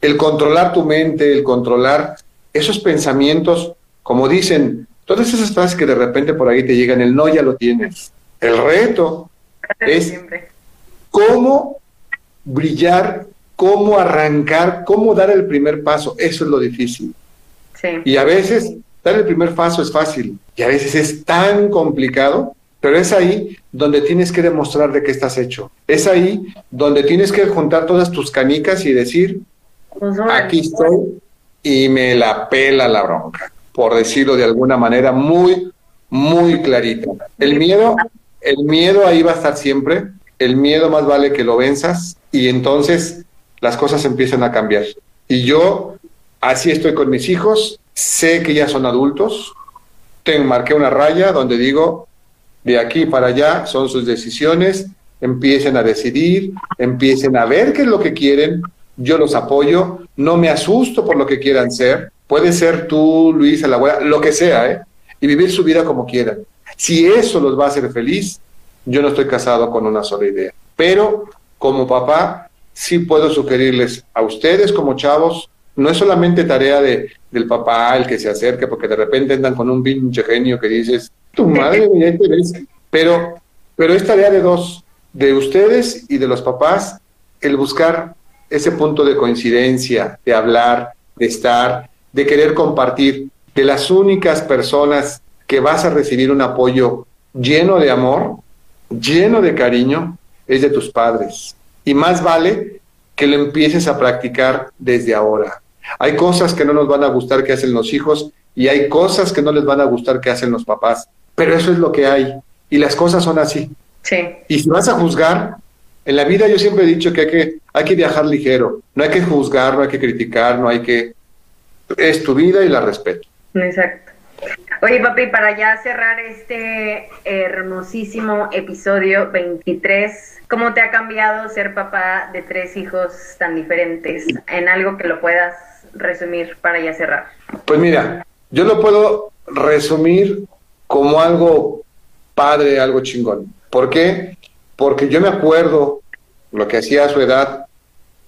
El controlar tu mente, el controlar esos pensamientos, como dicen, todas esas frases que de repente por ahí te llegan, el no ya lo tienes. El reto es cómo brillar, cómo arrancar, cómo dar el primer paso. Eso es lo difícil. Y a veces dar el primer paso es fácil y a veces es tan complicado, pero es ahí donde tienes que demostrar de qué estás hecho. Es ahí donde tienes que juntar todas tus canicas y decir, pues aquí estoy y me la pela la bronca, por decirlo de alguna manera muy, muy clarita. El miedo el miedo ahí va a estar siempre, el miedo más vale que lo venzas y entonces las cosas empiezan a cambiar. Y yo así estoy con mis hijos, sé que ya son adultos, tengo, marqué una raya donde digo, de aquí para allá son sus decisiones, empiecen a decidir, empiecen a ver qué es lo que quieren, yo los apoyo, no me asusto por lo que quieran ser, puede ser tú, Luis, la abuela, lo que sea, ¿eh? y vivir su vida como quieran. Si eso los va a hacer feliz, yo no estoy casado con una sola idea. Pero como papá, sí puedo sugerirles a ustedes como chavos, no es solamente tarea de, del papá el que se acerque, porque de repente andan con un pinche genio que dices, tu <laughs> madre interesa. Pero, pero es tarea de dos, de ustedes y de los papás, el buscar ese punto de coincidencia, de hablar, de estar, de querer compartir. De las únicas personas que vas a recibir un apoyo lleno de amor, lleno de cariño, es de tus padres. Y más vale que lo empieces a practicar desde ahora. Hay cosas que no nos van a gustar que hacen los hijos y hay cosas que no les van a gustar que hacen los papás, pero eso es lo que hay y las cosas son así. Sí. Y si vas a juzgar, en la vida yo siempre he dicho que hay que, hay que viajar ligero, no hay que juzgar, no hay que criticar, no hay que... Es tu vida y la respeto. Exacto. Oye, papi, para ya cerrar este hermosísimo episodio 23, ¿cómo te ha cambiado ser papá de tres hijos tan diferentes? En algo que lo puedas resumir para ya cerrar. Pues mira, yo lo puedo resumir como algo padre, algo chingón. ¿Por qué? Porque yo me acuerdo lo que hacía a su edad,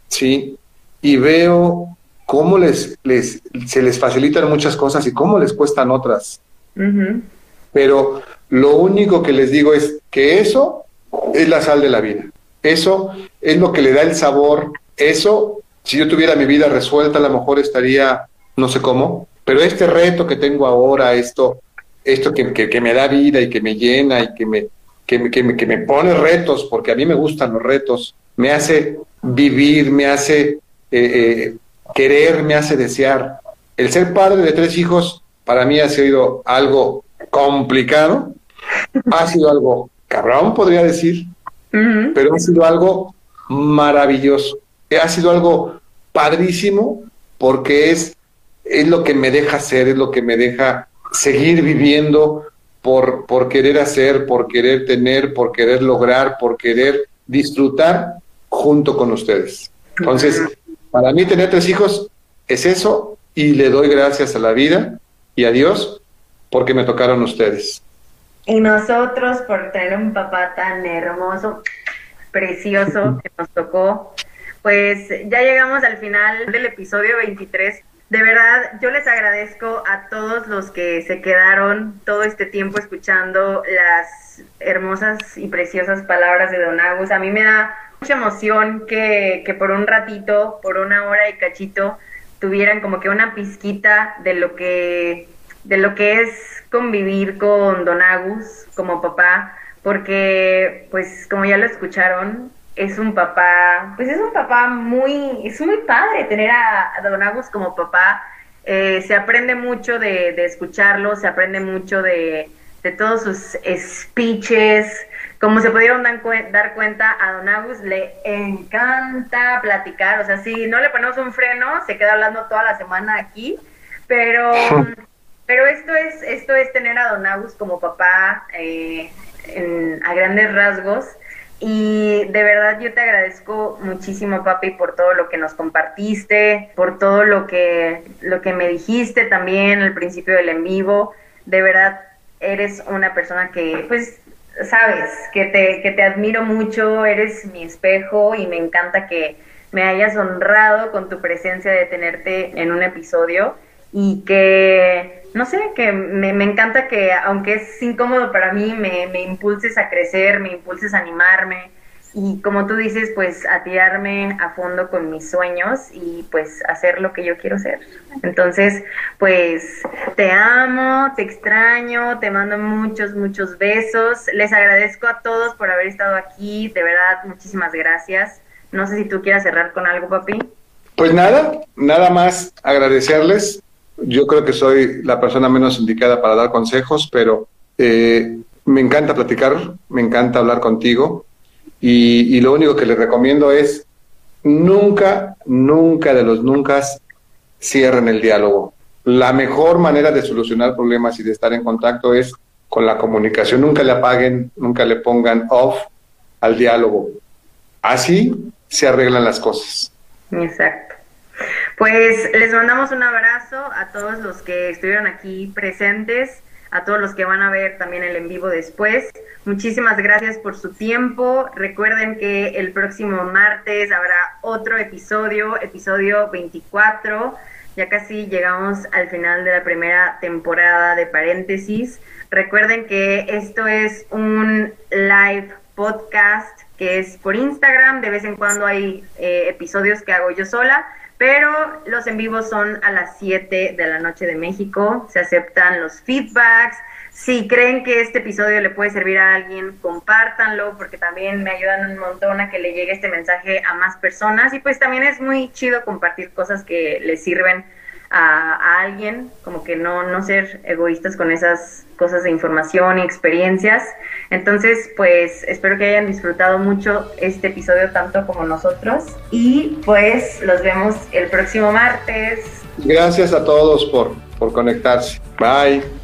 ¿sí? Y veo cómo les, les, se les facilitan muchas cosas y cómo les cuestan otras. Pero lo único que les digo es que eso es la sal de la vida. Eso es lo que le da el sabor. Eso, si yo tuviera mi vida resuelta, a lo mejor estaría no sé cómo. Pero este reto que tengo ahora, esto, esto que, que, me da vida y que me llena y que me, que, me, que, me, que me pone retos, porque a mí me gustan los retos, me hace vivir, me hace eh, eh, querer me hace desear. El ser padre de tres hijos para mí ha sido algo complicado, ha sido algo cabrón, podría decir, pero ha sido algo maravilloso, ha sido algo padrísimo porque es, es lo que me deja ser, es lo que me deja seguir viviendo por, querer hacer, por querer tener, por querer lograr, por querer disfrutar junto con ustedes. Entonces, para mí tener tres hijos es eso y le doy gracias a la vida y a Dios porque me tocaron ustedes. Y nosotros por tener un papá tan hermoso, precioso que nos tocó. Pues ya llegamos al final del episodio 23. De verdad, yo les agradezco a todos los que se quedaron todo este tiempo escuchando las hermosas y preciosas palabras de Don Agus. A mí me da mucha emoción que, que por un ratito, por una hora y cachito, tuvieran como que una pizquita de lo que, de lo que es convivir con Don Agus como papá, porque pues como ya lo escucharon, es un papá, pues es un papá muy, es muy padre tener a, Don Agus como papá. Eh, se aprende mucho de, de escucharlo, se aprende mucho de, de todos sus speeches, como se pudieron dar, dar cuenta, a Don Agus le encanta platicar. O sea, si no le ponemos un freno, se queda hablando toda la semana aquí. Pero, <laughs> pero esto es, esto es tener a Don Agus como papá eh, a grandes rasgos. Y de verdad yo te agradezco muchísimo, papi, por todo lo que nos compartiste, por todo lo que, lo que me dijiste también al principio del en vivo. De verdad, eres una persona que, pues, sabes, que te, que te admiro mucho, eres mi espejo y me encanta que me hayas honrado con tu presencia de tenerte en un episodio y que, no sé, que me, me encanta que aunque es incómodo para mí, me, me impulses a crecer, me impulses a animarme, y como tú dices, pues a tirarme a fondo con mis sueños y pues hacer lo que yo quiero ser. Entonces, pues te amo, te extraño, te mando muchos, muchos besos. Les agradezco a todos por haber estado aquí, de verdad, muchísimas gracias. No sé si tú quieras cerrar con algo, papi. Pues nada, nada más agradecerles. Yo creo que soy la persona menos indicada para dar consejos, pero eh, me encanta platicar, me encanta hablar contigo y, lo único que les recomiendo es nunca, nunca de los nunca cierren el diálogo. La mejor manera de solucionar problemas y de estar en contacto es con la comunicación. Nunca le apaguen, nunca le pongan off al diálogo. Así se arreglan las cosas. Exacto. Pues les mandamos un abrazo a todos los que estuvieron aquí presentes a todos los que van a ver también el en vivo después. Muchísimas gracias por su tiempo. Recuerden que el próximo martes habrá otro episodio, episodio 24. Ya casi llegamos al final de la primera temporada de paréntesis. Recuerden que esto es un live podcast que es por Instagram. De vez en cuando hay eh, episodios que hago yo sola Pero los en vivo son a las 7 de la noche de México. Se aceptan los feedbacks. Si creen que este episodio le puede servir a alguien, compártanlo porque también me ayudan un montón a que le llegue este mensaje a más personas. Y pues también es muy chido compartir cosas que les sirven a, alguien, como que no, no ser egoístas con esas cosas de información y experiencias. Entonces, pues espero que hayan disfrutado mucho este episodio tanto como nosotros y pues los vemos el próximo martes. Gracias a todos por, por conectarse. Bye.